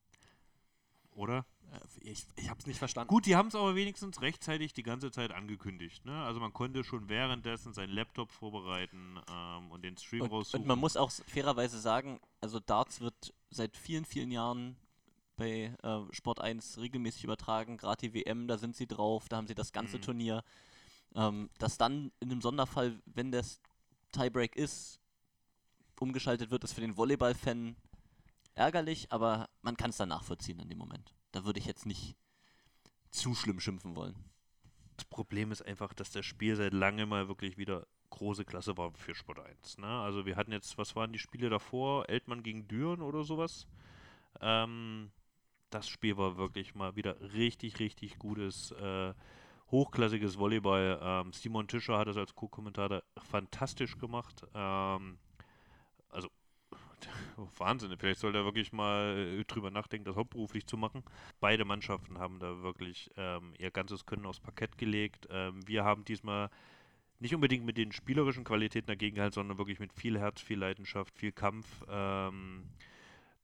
Oder? Äh, Ich, ich habe es nicht verstanden. Gut, die haben es aber wenigstens rechtzeitig die ganze Zeit angekündigt. Ne? Also man konnte schon währenddessen seinen Laptop vorbereiten ähm, und den Stream Und, raussuchen. und man muss auch fairerweise sagen, also Darts wird seit vielen, vielen Jahren bei äh, Sport 1 regelmäßig übertragen. Gerade die WM, da sind sie drauf, da haben sie das ganze Mhm. Turnier. Ähm, dass dann in einem Sonderfall, wenn das Tiebreak ist, umgeschaltet wird, ist für den Volleyball-Fan ärgerlich, aber man kann es dann nachvollziehen in dem Moment. Da würde ich jetzt nicht zu schlimm schimpfen wollen. Das Problem ist einfach, dass das Spiel seit langem mal wirklich wieder große Klasse war für Sport 1. Ne? Also wir hatten jetzt, was waren die Spiele davor? Eltmann gegen Düren oder sowas. Ähm, das Spiel war wirklich mal wieder richtig, richtig gutes, äh, hochklassiges Volleyball. Ähm, Simon Tischer hat es als Co-Kommentator fantastisch gemacht. Ähm, also Wahnsinn, vielleicht sollte er wirklich mal äh, drüber nachdenken, das hauptberuflich zu machen. Beide Mannschaften haben da wirklich ähm, ihr ganzes Können aufs Parkett gelegt. Ähm, wir haben diesmal nicht unbedingt mit den spielerischen Qualitäten dagegen gehalten, sondern wirklich mit viel Herz, viel Leidenschaft, viel Kampf. Ähm,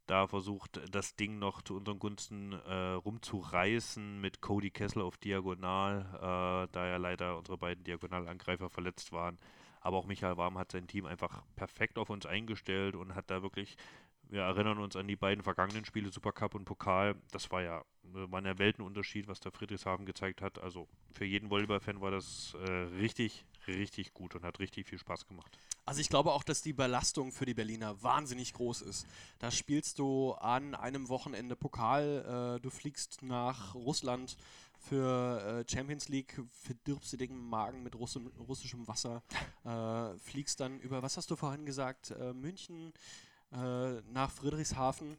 da versucht, das Ding noch zu unseren Gunsten äh, rumzureißen mit Cody Kessler auf Diagonal, äh, da ja leider unsere beiden Diagonalangreifer verletzt waren. Aber auch Michael Warm hat sein Team einfach perfekt auf uns eingestellt und hat da wirklich, wir erinnern uns an die beiden vergangenen Spiele, Supercup und Pokal. Das war ja, war ein Weltenunterschied, was der Friedrichshafen gezeigt hat. Also für jeden Volleyball-Fan war das äh, richtig, richtig gut und hat richtig viel Spaß gemacht. Also ich glaube auch, dass die Belastung für die Berliner wahnsinnig groß ist. Da spielst du an einem Wochenende Pokal, äh, du fliegst nach Russland für äh, Champions League, verdirbst dir den Magen mit Russem, russischem Wasser, äh, fliegst dann über, was hast du vorhin gesagt, äh, München äh, nach Friedrichshafen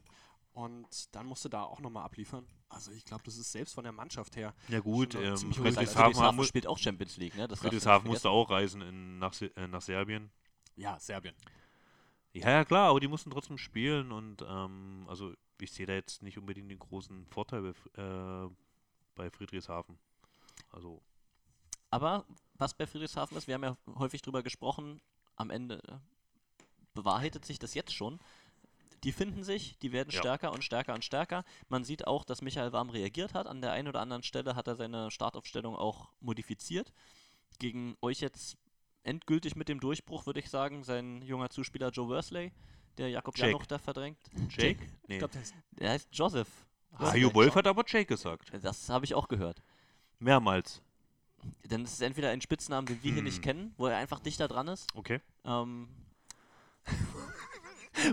und dann musst du da auch nochmal abliefern. Also ich glaube, das ist selbst von der Mannschaft her. Ja gut, ähm, Friedrichshafen, Friedrichshafen spielt auch Champions League, ne? Das Friedrichshafen musste auch reisen in, nach, äh, nach Serbien. Ja, Serbien. Ja, ja, klar, aber die mussten trotzdem spielen und ähm, also ich sehe da jetzt nicht unbedingt den großen Vorteil bei, äh, bei Friedrichshafen. Also, Aber was bei Friedrichshafen ist, wir haben ja häufig drüber gesprochen, am Ende bewahrheitet sich das jetzt schon. Die finden sich, die werden Ja. stärker und stärker und stärker. Man sieht auch, dass Michael Warm reagiert hat. An der einen oder anderen Stelle hat er seine Startaufstellung auch modifiziert. Gegen euch jetzt endgültig mit dem Durchbruch, würde ich sagen, sein junger Zuspieler Joe Worsley, der Jakob Jake. Janoch da verdrängt. Jake? Nee. Ich glaube, der ist Der heißt Joseph. Hajo Wolf hat aber Jake gesagt. Das habe ich auch gehört. Mehrmals. Denn es ist entweder ein Spitznamen, den wir hier nicht Hm. kennen, wo er einfach dichter dran ist. Okay. Ähm,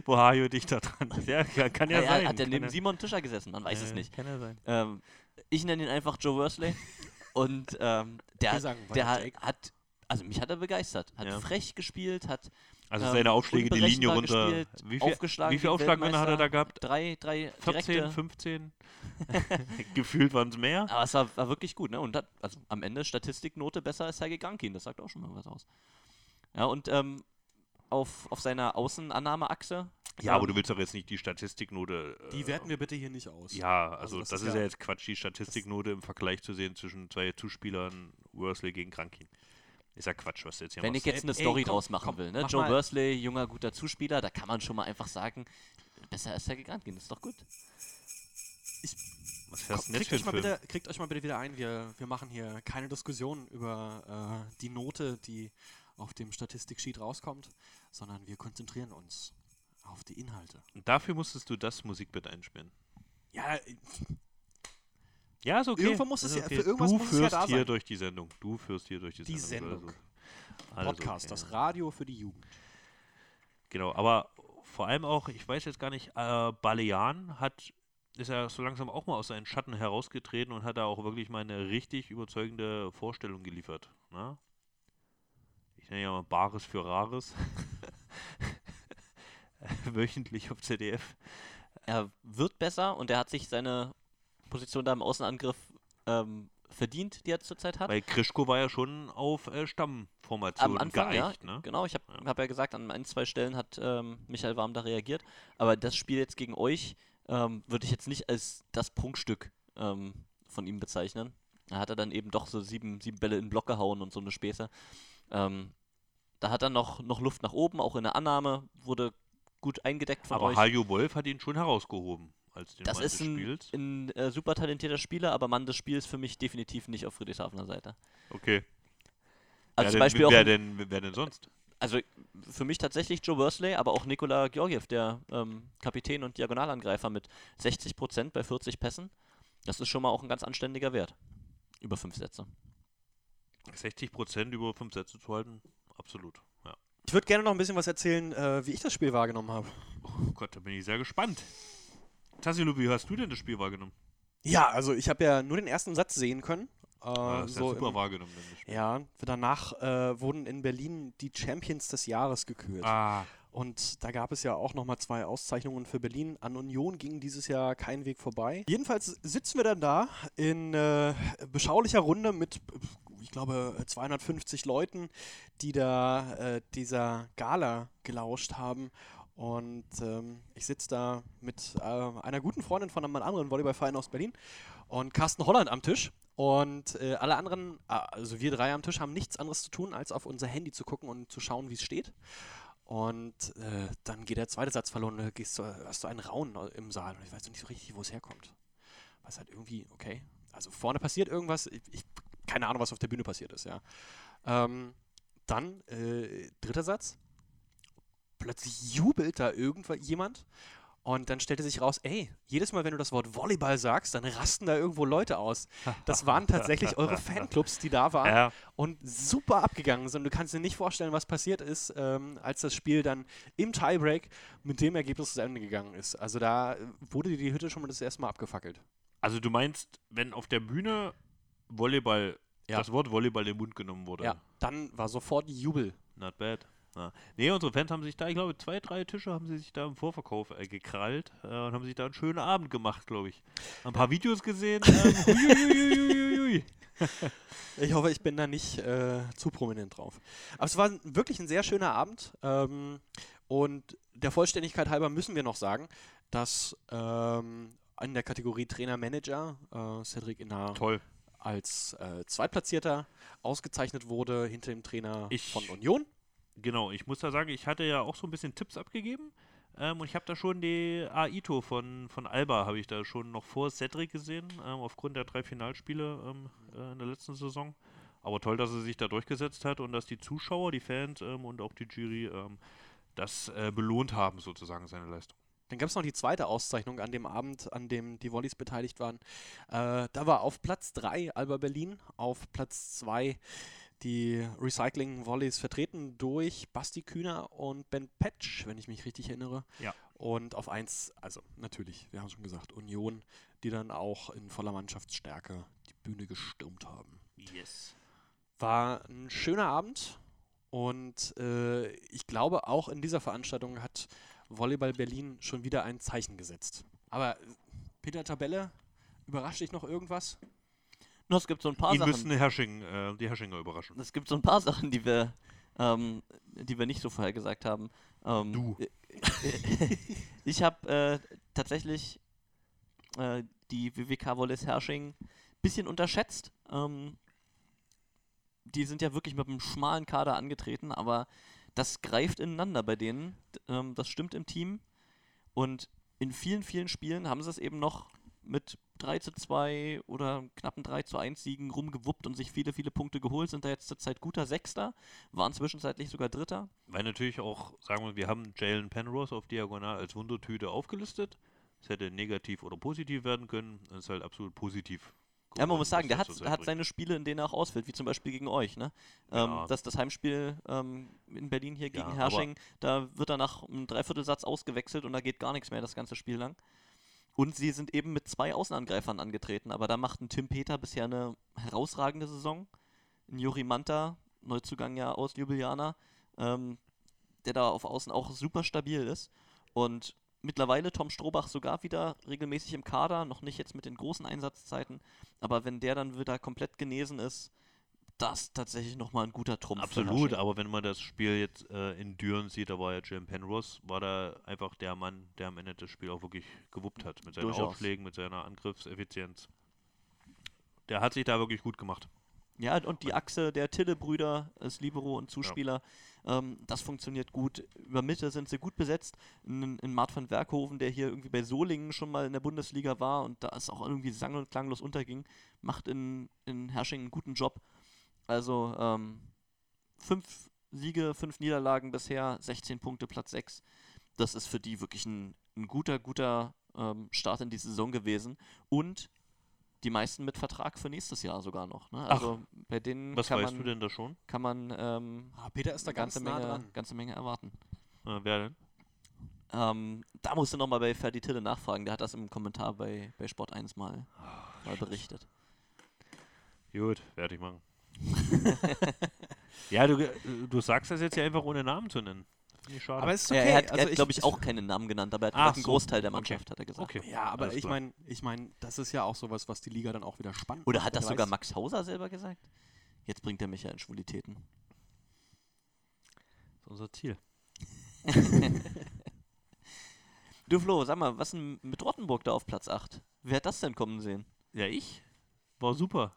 Wo Hajo dich da dran ist. Ja, kann, kann ja ja, sein. hat er neben ja- Simon Tischer gesessen, man weiß es Äh, nicht. Kann ja sein. Ähm, ich nenne ihn einfach Joe Worsley. Und ähm, der, sagen der hat, hat, also mich hat er begeistert. Hat Ja. frech gespielt, hat Also ähm, seine Aufschläge die Linie runter. gespielt, Wie viel, aufgeschlagen wie viel Aufschlagmänner hat er da gehabt? drei, drei 14, direkte. 15? Gefühlt waren es mehr. Aber es war, war wirklich gut, ne? Und hat, also am Ende Statistiknote besser als Sergei Gankin, das sagt auch schon mal was aus. Ja, und ähm, auf, auf seiner Außenannahmeachse. Ja, aber ähm, du willst doch jetzt nicht die Statistiknote. äh, Die werten wir bitte hier nicht aus. Ja, also, das das, ist ist ja- ja jetzt Quatsch, die Statistiknote im Vergleich zu sehen zwischen zwei Zuspielern, Worsley gegen Krankin. Ist ja Quatsch, was du jetzt hier Wenn ich machst. jetzt eine Ey, Story komm, draus machen komm, will, ne? mach Joe mal. Worsley, junger, guter Zuspieler, da kann man schon mal einfach sagen, besser als Sergei Gankin, ist doch gut. was Komm, fährst du denn jetzt kriegt, für euch mal Film? bitte, kriegt euch mal bitte wieder ein. Wir, wir machen hier keine Diskussion über äh, die Note, die auf dem Statistiksheet rauskommt, sondern wir konzentrieren uns auf die Inhalte. Und dafür musstest du das Musikbett einspielen. Ja, äh, Ja, ist okay. Irgendwo muss es ja- okay. für irgendwas du muss es ja führst da hier sein. durch die Sendung. Du führst hier durch die, Die Sendung. Sendung. Also Podcast, okay. das Radio für die Jugend. Genau, aber vor allem auch, ich weiß jetzt gar nicht, äh, Balean hat, ist ja so langsam auch mal aus seinen Schatten herausgetreten und hat da auch wirklich mal eine richtig überzeugende Vorstellung geliefert. Ne? Ich nenne ja mal Bares für Rares. Wöchentlich auf ZDF. Er wird besser und er hat sich seine Position da im Außenangriff ähm, verdient, die er zurzeit hat. Weil Krischko war ja schon auf äh, Stammformation Am Anfang, geeicht. ja. Ne? Genau, ich habe Ja. hab ja gesagt, an ein, zwei Stellen hat ähm, Michael Warm da reagiert. Aber das Spiel jetzt gegen euch ähm, würde ich jetzt nicht als das Prunkstück ähm, von ihm bezeichnen. Da hat er dann eben doch so sieben, sieben Bälle in den Block gehauen und so eine Späße. Ähm, da hat er noch, noch Luft nach oben, auch in der Annahme, wurde gut eingedeckt von Aber euch. Hajo Wolf hat ihn schon herausgehoben als den Das Mann ist des ein, Spiels. ein äh, super talentierter Spieler, aber Mann des Spiels für mich definitiv nicht auf Friedrichshafener Seite. Okay. Also wer, zum Beispiel denn, auch wer, ein- denn, wer denn sonst? also für mich tatsächlich Joe Worsley, aber auch Nikola Georgiev, der ähm, Kapitän und Diagonalangreifer mit 60% bei 40 Pässen. Das ist schon mal auch ein ganz anständiger Wert. Über fünf Sätze. 60 Prozent über fünf Sätze zu halten? Absolut. Ja. Ich würde gerne noch ein bisschen was erzählen, äh, wie ich das Spiel wahrgenommen habe. Oh Gott, da bin ich sehr gespannt. Tassilu, wie hast du denn das Spiel wahrgenommen? Ja, also ich habe ja nur den ersten Satz sehen können. Äh, Ah, das ist so ja super im- wahrgenommen. Denn das Spiel. Ja, danach äh, wurden in Berlin die Champions des Jahres gekürt. Ah, Und da gab es ja auch nochmal zwei Auszeichnungen für Berlin. An Union ging dieses Jahr kein Weg vorbei. Jedenfalls sitzen wir dann da in äh, beschaulicher Runde mit, glaube, 250 Leuten, die da äh, dieser Gala gelauscht haben. Und ähm, ich sitze da mit äh, einer guten Freundin von einem anderen Volleyballverein aus Berlin und Carsten Holland am Tisch. Und äh, alle anderen, äh, also wir drei am Tisch, haben nichts anderes zu tun, als auf unser Handy zu gucken und zu schauen, wie es steht. Und äh, dann geht der zweite Satz verloren, da du, hast du einen Raunen im Saal und ich weiß nicht so richtig, wo es herkommt. Was halt irgendwie, okay. Also vorne passiert irgendwas, ich, ich keine Ahnung, was auf der Bühne passiert ist, ja. Ähm, dann, äh, dritter Satz. Plötzlich jubelt da irgendjemand und dann stellte sich raus, ey, jedes Mal, wenn du das Wort Volleyball sagst, dann rasten da irgendwo Leute aus. Das waren tatsächlich eure Fanclubs, die da waren ja. und super abgegangen sind. Du kannst dir nicht vorstellen, was passiert ist, ähm, als das Spiel dann im Tiebreak mit dem Ergebnis zu Ende gegangen ist. Also da äh, wurde die Hütte schon mal das erste Mal abgefackelt. Also du meinst, wenn auf der Bühne Volleyball, Ja. das Wort Volleyball in den Mund genommen wurde? Ja, dann war sofort Jubel. Not bad. Ja. Nee, unsere Fans haben sich da, ich glaube, zwei, drei Tische haben sie sich da im Vorverkauf äh, gekrallt äh, und haben sich da einen schönen Abend gemacht, glaube ich. Ein paar Videos gesehen. Ähm. Ich hoffe, ich bin da nicht äh, zu prominent drauf. Aber es war wirklich ein sehr schöner Abend. Ähm, und der Vollständigkeit halber müssen wir noch sagen, dass ähm, in der Kategorie Trainer-Manager äh, Cedric Innar Toll. als äh, Zweitplatzierter ausgezeichnet wurde hinter dem Trainer Ich- von Union. Genau, ich muss da sagen, ich hatte ja auch so ein bisschen Tipps abgegeben. Ähm, und ich habe da schon die Aito von, von Alba, habe ich da schon noch vor Cedric gesehen, ähm, aufgrund der drei Finalspiele ähm, äh, in der letzten Saison. Aber toll, dass er sich da durchgesetzt hat und dass die Zuschauer, die Fans ähm, und auch die Jury ähm, das äh, belohnt haben, sozusagen seine Leistung. Dann gab es noch die zweite Auszeichnung an dem Abend, an dem die Volleys beteiligt waren. Äh, da war auf Platz 3 Alba Berlin, auf Platz 2 die Recycling-Volleys vertreten durch Basti Kühner und Ben Petsch, wenn ich mich richtig erinnere. Ja. Und auf 1, also natürlich, wir haben schon gesagt, Union, die dann auch in voller Mannschaftsstärke die Bühne gestürmt haben. Yes. War ein schöner Abend und äh, ich glaube, auch in dieser Veranstaltung hat Volleyball Berlin schon wieder ein Zeichen gesetzt. Aber Peter Tabelle, überrascht dich noch irgendwas? Nur es gibt so ein paar Ihn Sachen. müssen Hersching, äh, die Herrschinger überraschen. Es gibt so ein paar Sachen, die wir, ähm, die wir nicht so vorher gesagt haben. Ähm, Du. ich habe äh, tatsächlich äh, die WWK Wolles Hersching ein bisschen unterschätzt. Ähm, die sind ja wirklich mit einem schmalen Kader angetreten, aber das greift ineinander bei denen. Ähm, das stimmt im Team. Und in vielen, vielen Spielen haben sie es eben noch mit 3 zu 2 oder knappen 3 zu 1 Siegen rumgewuppt und sich viele, viele Punkte geholt, sind da jetzt zurzeit guter Sechster, waren zwischenzeitlich sogar Dritter. Weil natürlich auch, sagen wir, wir haben Jalen Penrose auf Diagonal als Wundertüte aufgelistet. Es hätte negativ oder positiv werden können. Das ist halt absolut positiv. Ja, man muss sagen, der er hat, hat seine Spiele, in denen er auch ausfällt, wie zum Beispiel gegen euch. Ne? Ähm, Ja. das, das Heimspiel ähm, in Berlin hier Ja, gegen aber- Hersching, da wird er nach einem Dreiviertelsatz ausgewechselt und da geht gar nichts mehr das ganze Spiel lang. Und sie sind eben mit zwei Außenangreifern angetreten, aber da macht ein Tim Peter bisher eine herausragende Saison. Ein Juri Manta, Neuzugang ja aus Ljubljana, ähm, der da auf Außen auch super stabil ist. Und mittlerweile Tom Strohbach sogar wieder regelmäßig im Kader, noch nicht jetzt mit den großen Einsatzzeiten, aber wenn der dann wieder komplett genesen ist, das tatsächlich nochmal ein guter Trumpf. Absolut, aber wenn man das Spiel jetzt äh, in Düren sieht, da war ja Jim Penrose, war da einfach der Mann, der am Ende das Spiel auch wirklich gewuppt hat. Mit seinen Durchaus. Aufschlägen, mit seiner Angriffseffizienz. Der hat sich da wirklich gut gemacht. Ja, und die Achse der Tille-Brüder als Libero und Zuspieler, ähm, das funktioniert gut. Über Mitte sind sie gut besetzt. In, Mart van Werkhoven, der hier irgendwie bei Solingen schon mal in der Bundesliga war und da ist auch irgendwie sang- und klanglos unterging, macht in, in Hersching einen guten Job. Also ähm, fünf Siege, fünf Niederlagen bisher, 16 Punkte, Platz 6. Das ist für die wirklich ein, ein guter, guter ähm, Start in die Saison gewesen. Und die meisten mit Vertrag für nächstes Jahr sogar noch. Ne? Also bei denen Was kann weißt man, du denn da schon? kann man ähm, Ah, Peter ist da eine ganz ganze, nah Menge, dran. ganze Menge erwarten. Äh, wer denn? Ähm, da musst du nochmal bei Ferdi Tille nachfragen. Der hat das im Kommentar bei, bei Sport 1 mal, mal berichtet. Gut, werde ich machen. ja, du, äh, du sagst das jetzt ja einfach ohne Namen zu nennen. Finde ich schade. Aber es ist Er- okay. er hat, also er hat glaube ich, auch keinen Namen genannt, aber er hat Ach gesagt, einen so, Großteil der okay. Mannschaft, hat er gesagt. okay. Ja, aber alles ich meine, ich mein, das ist ja auch sowas, was die Liga dann auch wieder spannend Oder macht. hat das sogar weiß. Max Hauser selber gesagt? Jetzt bringt er mich ja in Schwulitäten. Das ist unser Ziel. Du Flo, sag mal, was denn mit Rottenburg da auf Platz 8? Wer hat das denn kommen sehen? Ja, ich? War super.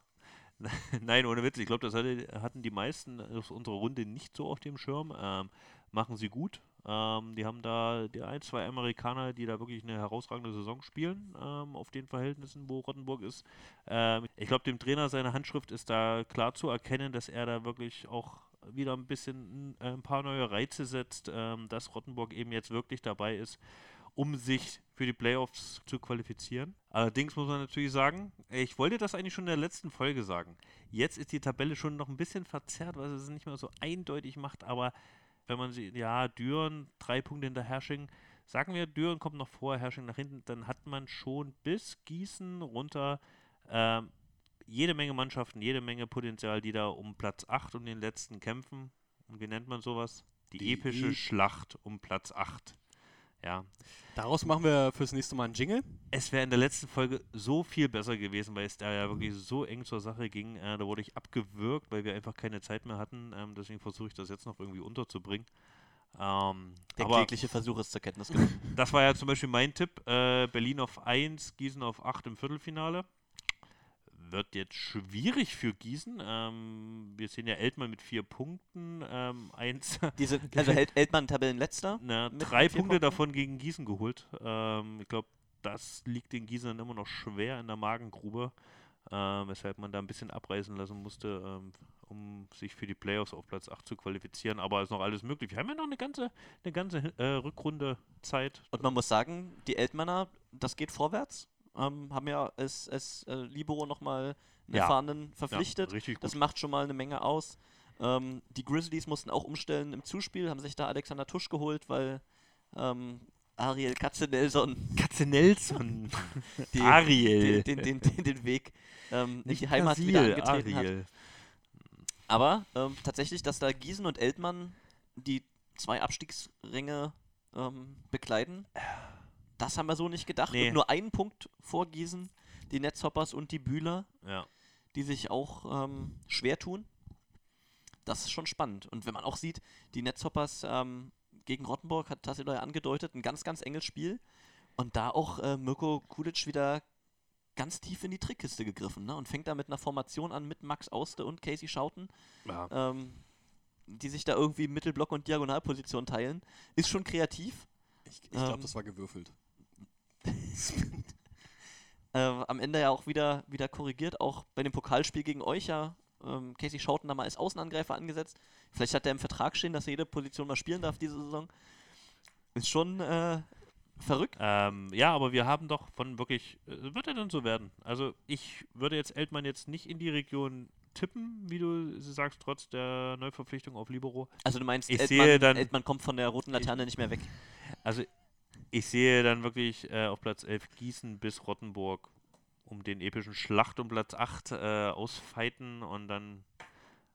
Nein, ohne Witz. Ich glaube, das hatte, hatten die meisten aus unserer Runde nicht so auf dem Schirm. Ähm, machen sie gut. Ähm, die haben da die ein, zwei Amerikaner, die da wirklich eine herausragende Saison spielen, ähm, auf den Verhältnissen, wo Rottenburg ist. Ähm, ich glaube, dem Trainer seine Handschrift ist da klar zu erkennen, dass er da wirklich auch wieder ein bisschen äh, ein paar neue Reize setzt, ähm, dass Rottenburg eben jetzt wirklich dabei ist, um sich für die Playoffs zu qualifizieren. Allerdings muss man natürlich sagen, ich wollte das eigentlich schon in der letzten Folge sagen. Jetzt ist die Tabelle schon noch ein bisschen verzerrt, weil es nicht mehr so eindeutig macht, aber wenn man sie, ja, Düren, drei Punkte hinter Hersching, sagen wir, Düren kommt noch vor, Hersching nach hinten, dann hat man schon bis Gießen runter ähm, jede Menge Mannschaften, jede Menge Potenzial, die da um Platz 8 und den letzten kämpfen. Und wie nennt man sowas? Die, Die epische E- Schlacht um Platz 8. Ja, Daraus machen wir fürs nächste Mal einen Jingle. es wäre in der letzten Folge so viel besser gewesen, weil es da ja wirklich so eng zur Sache ging. Äh, da wurde ich abgewürgt, weil wir einfach keine Zeit mehr hatten. Ähm, deswegen versuche ich das jetzt noch irgendwie unterzubringen. Ähm, Der aber klägliche Versuch ist zur Kenntnis genommen. das war ja zum Beispiel mein Tipp. Äh, Berlin auf 1, Gießen auf 8 im Viertelfinale. Wird jetzt schwierig für Gießen. Ähm, wir sehen ja Eltmann mit vier Punkten. Ähm, eins, Diese, also Eltmann Tabellenletzter. na, drei Punkte Punkten? davon gegen Gießen geholt. Ähm, ich glaube, das liegt den Gießern immer noch schwer in der Magengrube, äh, weshalb man da ein bisschen abreißen lassen musste, ähm, um sich für die Playoffs auf Platz 8 zu qualifizieren. Aber ist noch alles möglich. Wir haben ja noch eine ganze, eine ganze äh, Rückrunde Zeit. Und man muss sagen, die Eltmanner, das geht vorwärts. Ähm, haben ja als, als äh, Libero nochmal einen Ja. Erfahrenen verpflichtet. Ja. Das macht schon mal eine Menge aus. Ähm, die Grizzlies mussten auch umstellen im Zuspiel, haben sich da Alexander Tusch geholt, weil ähm, Ariel Katzenelson Katze Nelson. die, Ariel. den, den, den, den, den Weg ähm, in Nicht die Heimat Brasil, wieder angetreten hat. Ariel. Aber ähm, tatsächlich, dass da Gießen und Eltmann die zwei Abstiegsränge ähm, bekleiden, das haben wir so nicht gedacht. Nee. Und nur einen Punkt vor Gießen, die Netzhoppers und die Bühler, Ja. die sich auch ähm, schwer tun. Das ist schon spannend. Und wenn man auch sieht, die Netzhoppers ähm, gegen Rottenburg hat Tassilo ja angedeutet, ein ganz, ganz enges Spiel. Und da auch äh, Mirko Kulic wieder ganz tief in die Trickkiste gegriffen ne? und fängt da mit einer Formation an mit Max Auste und Casey Schouten, ja. ähm, die sich da irgendwie Mittelblock- und Diagonalposition teilen. Ist schon kreativ. Ich, ich glaube, Ähm, das war gewürfelt. Äh, am Ende ja auch wieder, wieder korrigiert, auch bei dem Pokalspiel gegen euch ja. Ähm, Casey Schouten da mal als Außenangreifer angesetzt. Vielleicht hat er im Vertrag stehen, dass er jede Position mal spielen darf diese Saison. Ist schon äh, verrückt. Ähm, ja, aber wir haben doch von wirklich, äh, wird er dann so werden? Also ich würde jetzt Eltmann jetzt nicht in die Region tippen, wie du sagst, trotz der Neuverpflichtung auf Libero. Also du meinst, Ich Eltmann, sehe dann- Eltmann kommt von der roten Laterne nicht mehr weg. Also ich sehe dann wirklich äh, auf Platz 11 Gießen bis Rottenburg um den epischen Schlacht um Platz 8 äh, ausfeiten und dann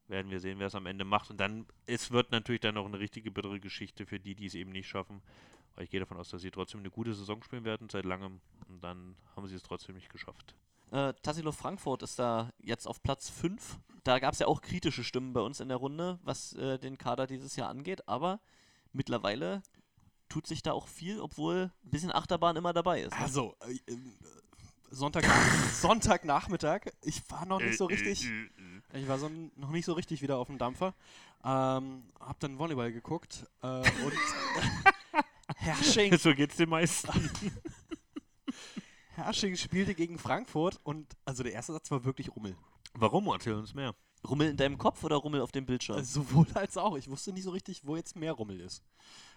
werden wir sehen, wer es am Ende macht. Und dann, es wird natürlich dann noch eine richtige bittere Geschichte für die, die es eben nicht schaffen. Aber ich gehe davon aus, dass sie trotzdem eine gute Saison spielen werden seit langem und dann haben sie es trotzdem nicht geschafft. Äh, Tassilo Frankfurt ist da jetzt auf Platz 5. Da gab es ja auch kritische Stimmen bei uns in der Runde, was äh, den Kader dieses Jahr angeht, aber mittlerweile tut sich da auch viel, obwohl ein bisschen Achterbahn immer dabei ist. ne? Also, äh, äh, Sonntag, Sonntagnachmittag, ich war noch Äh, nicht so richtig, ich war so noch nicht so richtig wieder auf dem Dampfer. Ähm, hab dann Volleyball geguckt äh, und Hersching, so geht's den meisten. Hersching spielte gegen Frankfurt und also der erste Satz war wirklich Rummel. Warum? Erzähl uns mehr. Rummel in deinem Kopf oder Rummel auf dem Bildschirm? Also sowohl als auch. Ich wusste nicht so richtig, wo jetzt mehr Rummel ist.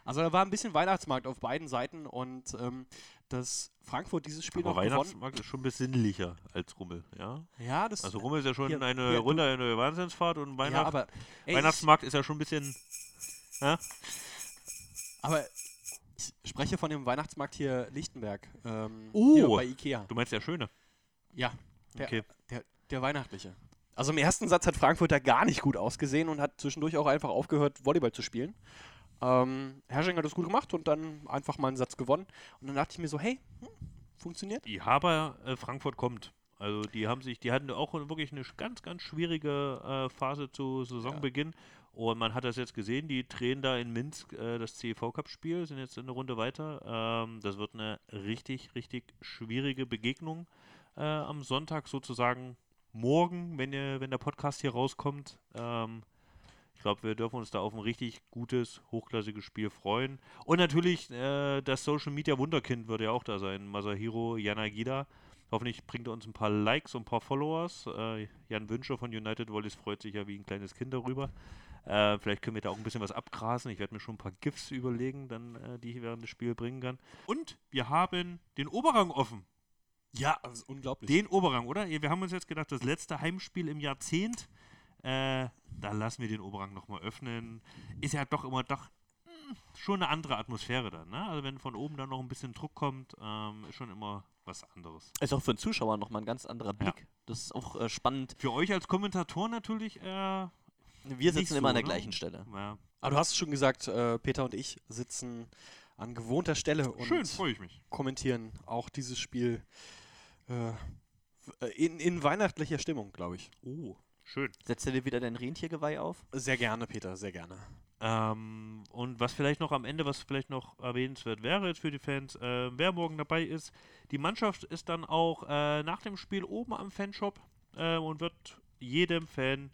Also da war ein bisschen Weihnachtsmarkt auf beiden Seiten und ähm, dass Frankfurt dieses Spiel Aber noch gewonnen. Weihnachtsmarkt ist schon ein bisschen sinnlicher als Rummel, ja? Ja, das Also Rummel ist ja schon Hier, eine ja, Runde, eine Wahnsinnsfahrt und ja, Weihnacht, aber ey, Weihnachtsmarkt ist ja schon ein bisschen. Ja? Aber ich spreche von dem Weihnachtsmarkt hier Lichtenberg. Ähm, Oh. hier bei Ikea. Du meinst der Schöne. Ja, der, Okay. der, der weihnachtliche. Also im ersten Satz hat Frankfurt da gar nicht gut ausgesehen und hat zwischendurch auch einfach aufgehört, Volleyball zu spielen. Ähm, Hersching hat das gut gemacht und dann einfach mal einen Satz gewonnen. Und dann dachte ich mir so, hey, hm, funktioniert? Die Haber äh, Frankfurt kommt. Also die haben sich, die hatten auch wirklich eine ganz, ganz schwierige äh, Phase zu Saisonbeginn. Und man hat das jetzt gesehen, die drehen da in Minsk äh, das CEV Cup Spiel, sind jetzt eine Runde weiter. Ähm, das wird eine richtig, richtig schwierige Begegnung äh, am Sonntag sozusagen morgen, wenn, ihr, wenn der Podcast hier rauskommt. Ähm, ich glaube, wir dürfen uns da auf ein richtig gutes, hochklassiges Spiel freuen. Und natürlich äh, das Social Media Wunderkind wird ja auch da sein, Masahiro Yanagida. Hoffentlich bringt er uns ein paar Likes und ein paar Followers. Äh, Jan Wünscher von United Volleys freut sich ja wie ein kleines Kind darüber. Äh, vielleicht können wir da auch ein bisschen was abgrasen. Ich werde mir schon ein paar GIFs überlegen, dann, äh, die ich während des Spiels bringen kann. Und wir haben den Oberrang offen. Ja, das ist unglaublich. Den Oberrang, oder? Wir haben uns jetzt gedacht, das letzte Heimspiel im Jahrzehnt, äh, da lassen wir den Oberrang nochmal öffnen. Ist ja doch immer doch hm, schon eine andere Atmosphäre dann, ne? Also wenn von oben dann noch ein bisschen Druck kommt, ähm, ist schon immer was anderes. Ist auch für den Zuschauer nochmal ein ganz anderer Blick. Das ist auch äh, spannend. Für euch als Kommentator natürlich, äh, Wir sitzen Nicht immer an so, der ne? gleichen Stelle. ja. Aber du hast es schon gesagt, äh, Peter und ich sitzen an gewohnter Stelle und schön, freue ich mich. kommentieren auch dieses Spiel äh, in, in weihnachtlicher Stimmung, glaube ich. Oh, schön. Setzt du dir wieder dein Rentiergeweih auf? Sehr gerne, Peter, sehr gerne. Ähm, und was vielleicht noch am Ende, was vielleicht noch erwähnenswert wäre jetzt für die Fans, äh, wer morgen dabei ist, die Mannschaft ist dann auch äh, nach dem Spiel oben am Fanshop. äh, und wird jedem Fan,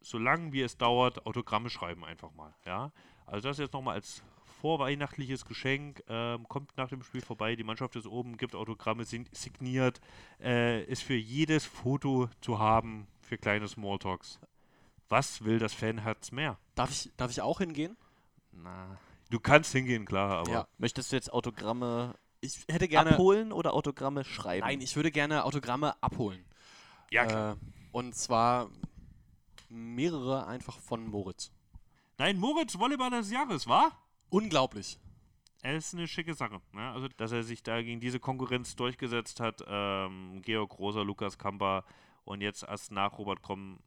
solange wie es dauert, Autogramme schreiben einfach mal. Ja? Also das jetzt nochmal als vorweihnachtliches Geschenk. Ähm, kommt nach dem Spiel vorbei, die Mannschaft ist oben, gibt Autogramme, sind signiert, äh, ist für jedes Foto zu haben für kleine Smalltalks. Was will das Fanherz mehr? Darf ich, darf ich auch hingehen? Na, du kannst hingehen, klar, aber Ja. Möchtest du jetzt Autogramme Ich hätte gerne. abholen oder Autogramme schreiben? Nein, ich würde gerne Autogramme abholen. ja, klar. Äh, und zwar mehrere einfach von Moritz. Nein, Moritz Volleyballer des Jahres, war? Unglaublich. Es ist eine schicke Sache. Ne? Also, dass er sich da gegen diese Konkurrenz durchgesetzt hat. Ähm, Georg Rosa, Lukas Kamper und jetzt erst nach Robert Kromm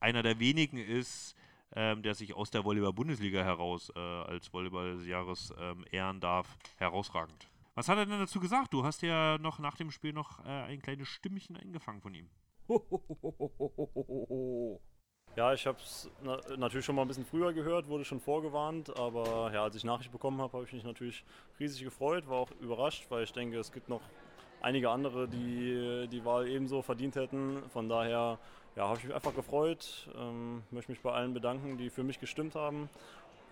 einer der wenigen ist, ähm, der sich aus der Volleyball-Bundesliga heraus äh, als Volleyball des Jahres ähm, ehren darf. Herausragend. Was hat er denn dazu gesagt? Du hast ja noch nach dem Spiel noch äh, ein kleines Stimmchen eingefangen von ihm. Ja, ich habe es na natürlich schon mal ein bisschen früher gehört, wurde schon vorgewarnt, aber ja, als ich Nachricht bekommen habe, habe ich mich natürlich riesig gefreut, war auch überrascht, weil ich denke, es gibt noch einige andere, die die Wahl ebenso verdient hätten. Von daher ja, habe ich mich einfach gefreut, ähm, möchte mich bei allen bedanken, die für mich gestimmt haben.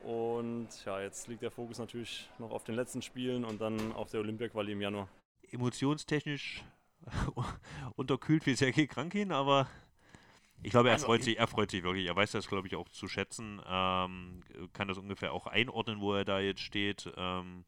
Und ja, jetzt liegt der Fokus natürlich noch auf den letzten Spielen und dann auf der Olympia-Quali im Januar. Emotionstechnisch unterkühlt wie Sergei Krankin, aber ich glaube, er Also, freut ich- sich, er freut sich wirklich. Er weiß das, glaube ich, auch zu schätzen. Ähm, kann das ungefähr auch einordnen, wo er da jetzt steht. Ähm,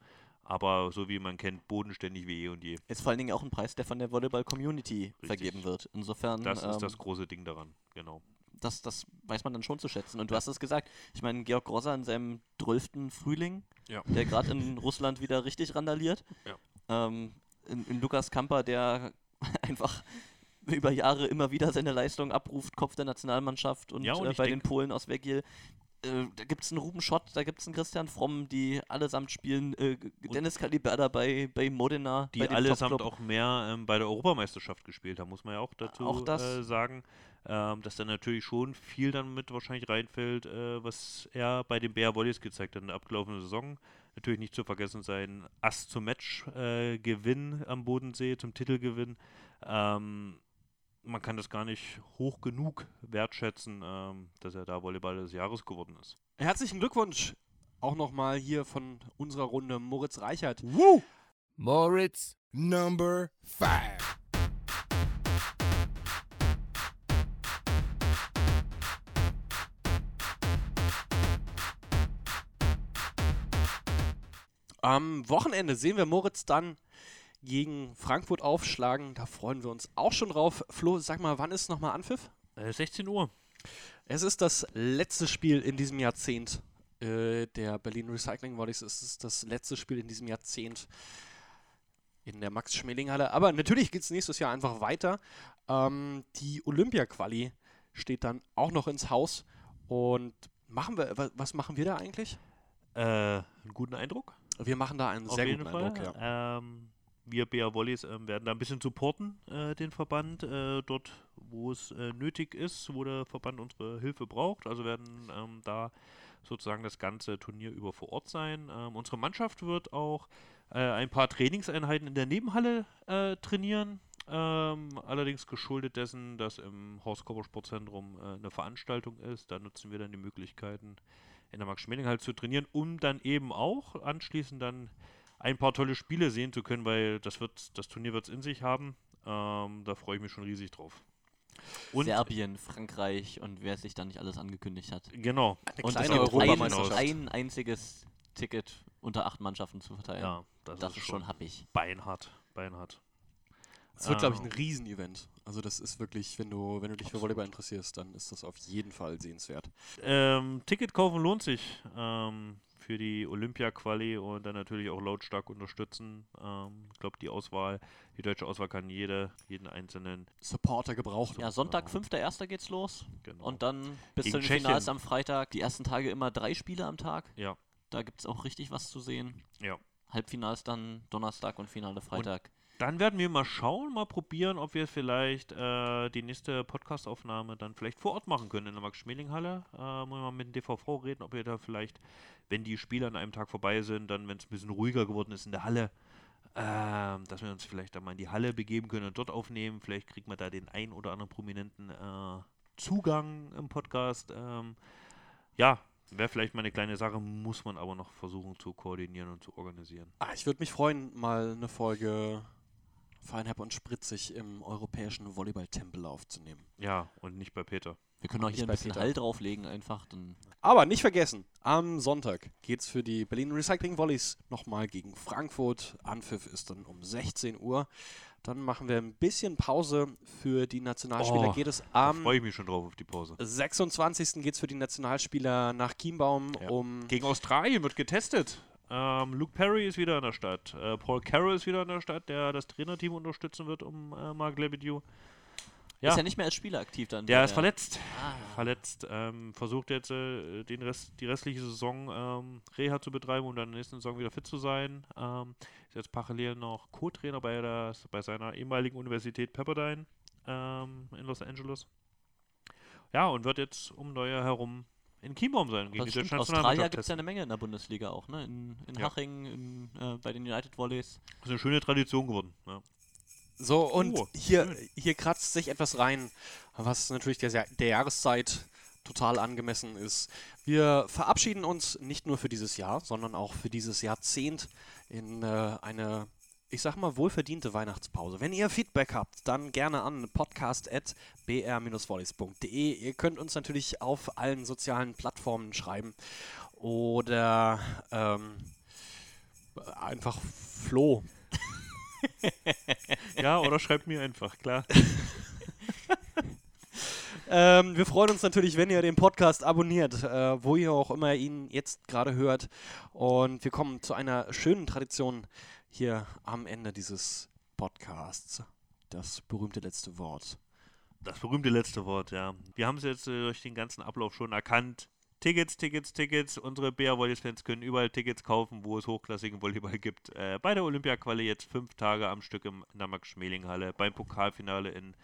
aber so wie man kennt, bodenständig wie eh und je. Ist vor allen Dingen auch ein Preis, der von der Volleyball-Community vergeben wird. Insofern, Das ist ähm, das große Ding daran, genau. das, das weiß man dann schon zu schätzen. Und du hast es gesagt, ich meine, Georg Grosser in seinem 12. Frühling, Ja. der gerade in Russland wieder richtig randaliert. Ja. Ähm, in, in Lukas Kamper, der einfach über Jahre immer wieder seine Leistung abruft, Kopf der Nationalmannschaft und, Ja, und äh, bei den Polen aus Wegiel. Äh, da gibt es einen Ruben Schott, da gibt es einen Christian Fromm, die allesamt spielen. Äh, Dennis Kaliberda bei, bei Modena. Die bei allesamt auch mehr ähm, bei der Europameisterschaft gespielt haben, muss man ja auch dazu Auch das. äh, sagen. Ähm, dass da natürlich schon viel dann mit wahrscheinlich reinfällt, äh, was er bei den Bär Volleys gezeigt hat in der abgelaufenen Saison. Natürlich nicht zu vergessen sein Ass zum Match-Gewinn am Bodensee, zum Titelgewinn. Ähm, man kann das gar nicht hoch genug wertschätzen, ähm, dass er da Volleyball des Jahres geworden ist. Herzlichen Glückwunsch auch nochmal hier von unserer Runde Moritz Reichert. Moritz number five. Am Wochenende sehen wir Moritz dann gegen Frankfurt aufschlagen. Da freuen wir uns auch schon drauf. Flo, sag mal, wann ist nochmal Anpfiff? Äh, 16 Uhr. Es ist das letzte Spiel in diesem Jahrzehnt äh, der Berlin Recycling Volleys. Es ist das letzte Spiel in diesem Jahrzehnt in der Max-Schmeling-Halle. Aber natürlich geht es nächstes Jahr einfach weiter. Ähm, die Olympia-Quali steht dann auch noch ins Haus. Und machen wir, wa- was machen wir da eigentlich? Äh, einen guten Eindruck. Wir machen da einen Auf sehr guten Fall. Eindruck, ja. Ähm, wir BA Volleys ähm, werden da ein bisschen supporten, äh, den Verband, äh, dort, wo es äh, nötig ist, wo der Verband unsere Hilfe braucht. Also werden ähm, da sozusagen das ganze Turnier über vor Ort sein. Ähm, unsere Mannschaft wird auch äh, ein paar Trainingseinheiten in der Nebenhalle äh, trainieren. Ähm, allerdings geschuldet dessen, dass im Hauskörpersportzentrum äh, eine Veranstaltung ist. Da nutzen wir dann die Möglichkeiten, in der Max-Schmeling-Halle zu trainieren, um dann eben auch anschließend dann ein paar tolle Spiele sehen zu können, weil das wird, das Turnier wird es in sich haben. Ähm, da freue ich mich schon riesig drauf. Und Serbien, Frankreich und wer sich da nicht alles angekündigt hat. genau, Eine Und es gibt ein, ein einziges Ticket unter acht Mannschaften zu verteilen. ja, das, das, ist schon happig. beinhart, beinhart. Es wird, glaube ich, Ähm, ein Riesenevent. Also das ist wirklich, wenn du, wenn du dich für Volleyball interessierst, dann ist das auf jeden Fall sehenswert. Ähm, Ticket kaufen lohnt sich ähm, für die Olympia-Quali und dann natürlich auch lautstark unterstützen. Ähm, ich glaube, die Auswahl, die deutsche Auswahl kann jede, jeden einzelnen. Supporter gebrauchen. Ja, Sonntag, Genau. 5.1. geht's los. Genau. Und dann bis Gegen zu den. Finals am Freitag. Die ersten Tage immer drei Spiele am Tag. Ja. Da gibt es auch richtig was zu sehen. Ja. Halbfinals dann Donnerstag und Finale Freitag. Dann werden wir mal schauen, mal probieren, ob wir vielleicht äh, die nächste Podcast-Aufnahme dann vielleicht vor Ort machen können in der Max-Schmeling-Halle. Äh, mal mit dem DVV reden, ob wir da vielleicht, wenn die Spiele an einem Tag vorbei sind, dann, wenn es ein bisschen ruhiger geworden ist in der Halle, ähm, dass wir uns vielleicht dann mal in die Halle begeben können und dort aufnehmen. Vielleicht kriegt man da den ein oder anderen prominenten äh, Zugang im Podcast. Ähm, ja, wäre vielleicht mal eine kleine Sache, muss man aber noch versuchen zu koordinieren und zu organisieren. Ah, ich würde mich freuen, mal eine Folge Feinherb und Spritzig im europäischen Volleyball-Tempel aufzunehmen. Ja, und nicht bei Peter. Wir können auch hier ein bisschen Peter. Halt drauflegen einfach. Dann Aber nicht vergessen, am Sonntag geht es für die Berlin Recycling Volleys nochmal gegen Frankfurt. Anpfiff ist dann um 16 Uhr. Dann machen wir ein bisschen Pause für die Nationalspieler. Oh, geht es Da am freue ich mich schon drauf auf die Pause. 26. geht es für die Nationalspieler nach Chiembaum Ja. um Gegen Australien wird getestet. Ähm, Luke Perry ist wieder in der Stadt. Äh, Paul Carroll ist wieder in der Stadt, der das Trainerteam unterstützen wird um äh, Mark Lebedew. Ja. ist ja nicht mehr als Spieler aktiv dann. Der bei ist verletzt. Ah. Verletzt. Ähm, versucht jetzt äh, den Rest, die restliche Saison ähm, Reha zu betreiben, um dann in der nächsten Saison wieder fit zu sein. Ähm, ist jetzt parallel noch Co-Trainer bei, der, bei seiner ehemaligen Universität Pepperdine ähm, in Los Angeles. Ja, und wird jetzt um Neujahr herum in Chiembaum sein. Gegen Das die stimmt. Australier gibt es ja eine Menge in der Bundesliga auch, ne? In, in Ja. Haching, in, äh, bei den United Volleys. Das ist eine schöne Tradition geworden. Ja. So, und Oh, hier, hier kratzt sich etwas rein, was natürlich der, der Jahreszeit total angemessen ist. Wir verabschieden uns nicht nur für dieses Jahr, sondern auch für dieses Jahrzehnt in äh, eine, ich sag mal, wohlverdiente Weihnachtspause. Wenn ihr Feedback habt, dann gerne an podcast.br-volleys.de. Ihr könnt uns natürlich auf allen sozialen Plattformen schreiben oder ähm, einfach Flo ja, oder schreibt mir einfach, klar. Ähm, wir freuen uns natürlich, wenn ihr den Podcast abonniert, äh, wo ihr auch immer ihn jetzt gerade hört. Und wir kommen zu einer schönen Tradition hier am Ende dieses Podcasts. Das berühmte letzte Wort. Das berühmte letzte Wort, ja. Wir haben es jetzt äh, durch den ganzen Ablauf schon erkannt. Tickets, Tickets, Tickets. Unsere BR Volleys-Fans können überall Tickets kaufen, wo es hochklassigen Volleyball gibt. Äh, bei der Olympia-Quali jetzt fünf Tage am Stück im, Max-Schmeling-Halle. Beim Pokalfinale in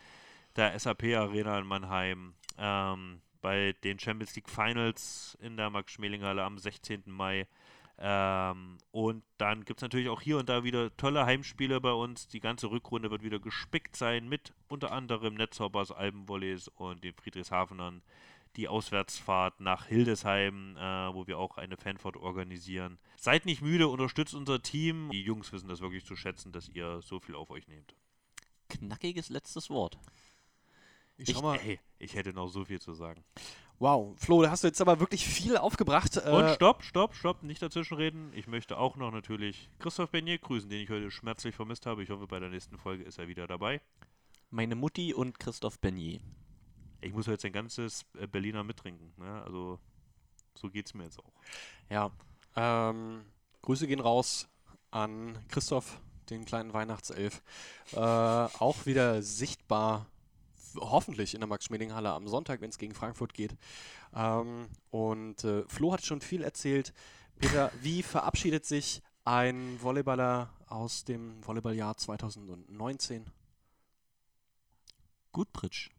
der SAP-Arena in Mannheim. Ähm, bei den Champions League Finals in der Max-Schmeling-Halle am 16. Mai. Ähm, und dann gibt es natürlich auch hier und da wieder tolle Heimspiele bei uns. Die ganze Rückrunde wird wieder gespickt sein mit unter anderem Netzhoppers, Albenvolleys und den Friedrichshafenern. Die Auswärtsfahrt nach Hildesheim, äh, wo wir auch eine Fanfahrt organisieren. Seid nicht müde, unterstützt unser Team. Die Jungs wissen das wirklich zu schätzen, dass ihr so viel auf euch nehmt. Knackiges letztes Wort. Ich schau mal. Ey, ich hätte noch so viel zu sagen. Wow, Flo, da hast du jetzt aber wirklich viel aufgebracht. Und Äh, stopp, stopp, stopp, nicht dazwischenreden. Ich möchte auch noch natürlich Christoph Bernier grüßen, den ich heute schmerzlich vermisst habe. Ich hoffe, bei der nächsten Folge ist er wieder dabei. Meine Mutti und Christoph Bernier. Ich muss jetzt ein ganzes äh, Berliner mittrinken. Ne? Also, so geht's mir jetzt auch. ja, ähm, Grüße gehen raus an Christoph, den kleinen Weihnachtself. Äh, auch wieder sichtbar, hoffentlich in der Max-Schmeling-Halle am Sonntag, wenn es gegen Frankfurt geht. Ähm, und äh, Flo hat schon viel erzählt. Peter, wie verabschiedet sich ein Volleyballer aus dem Volleyballjahr 2019? Gut, Pritsch.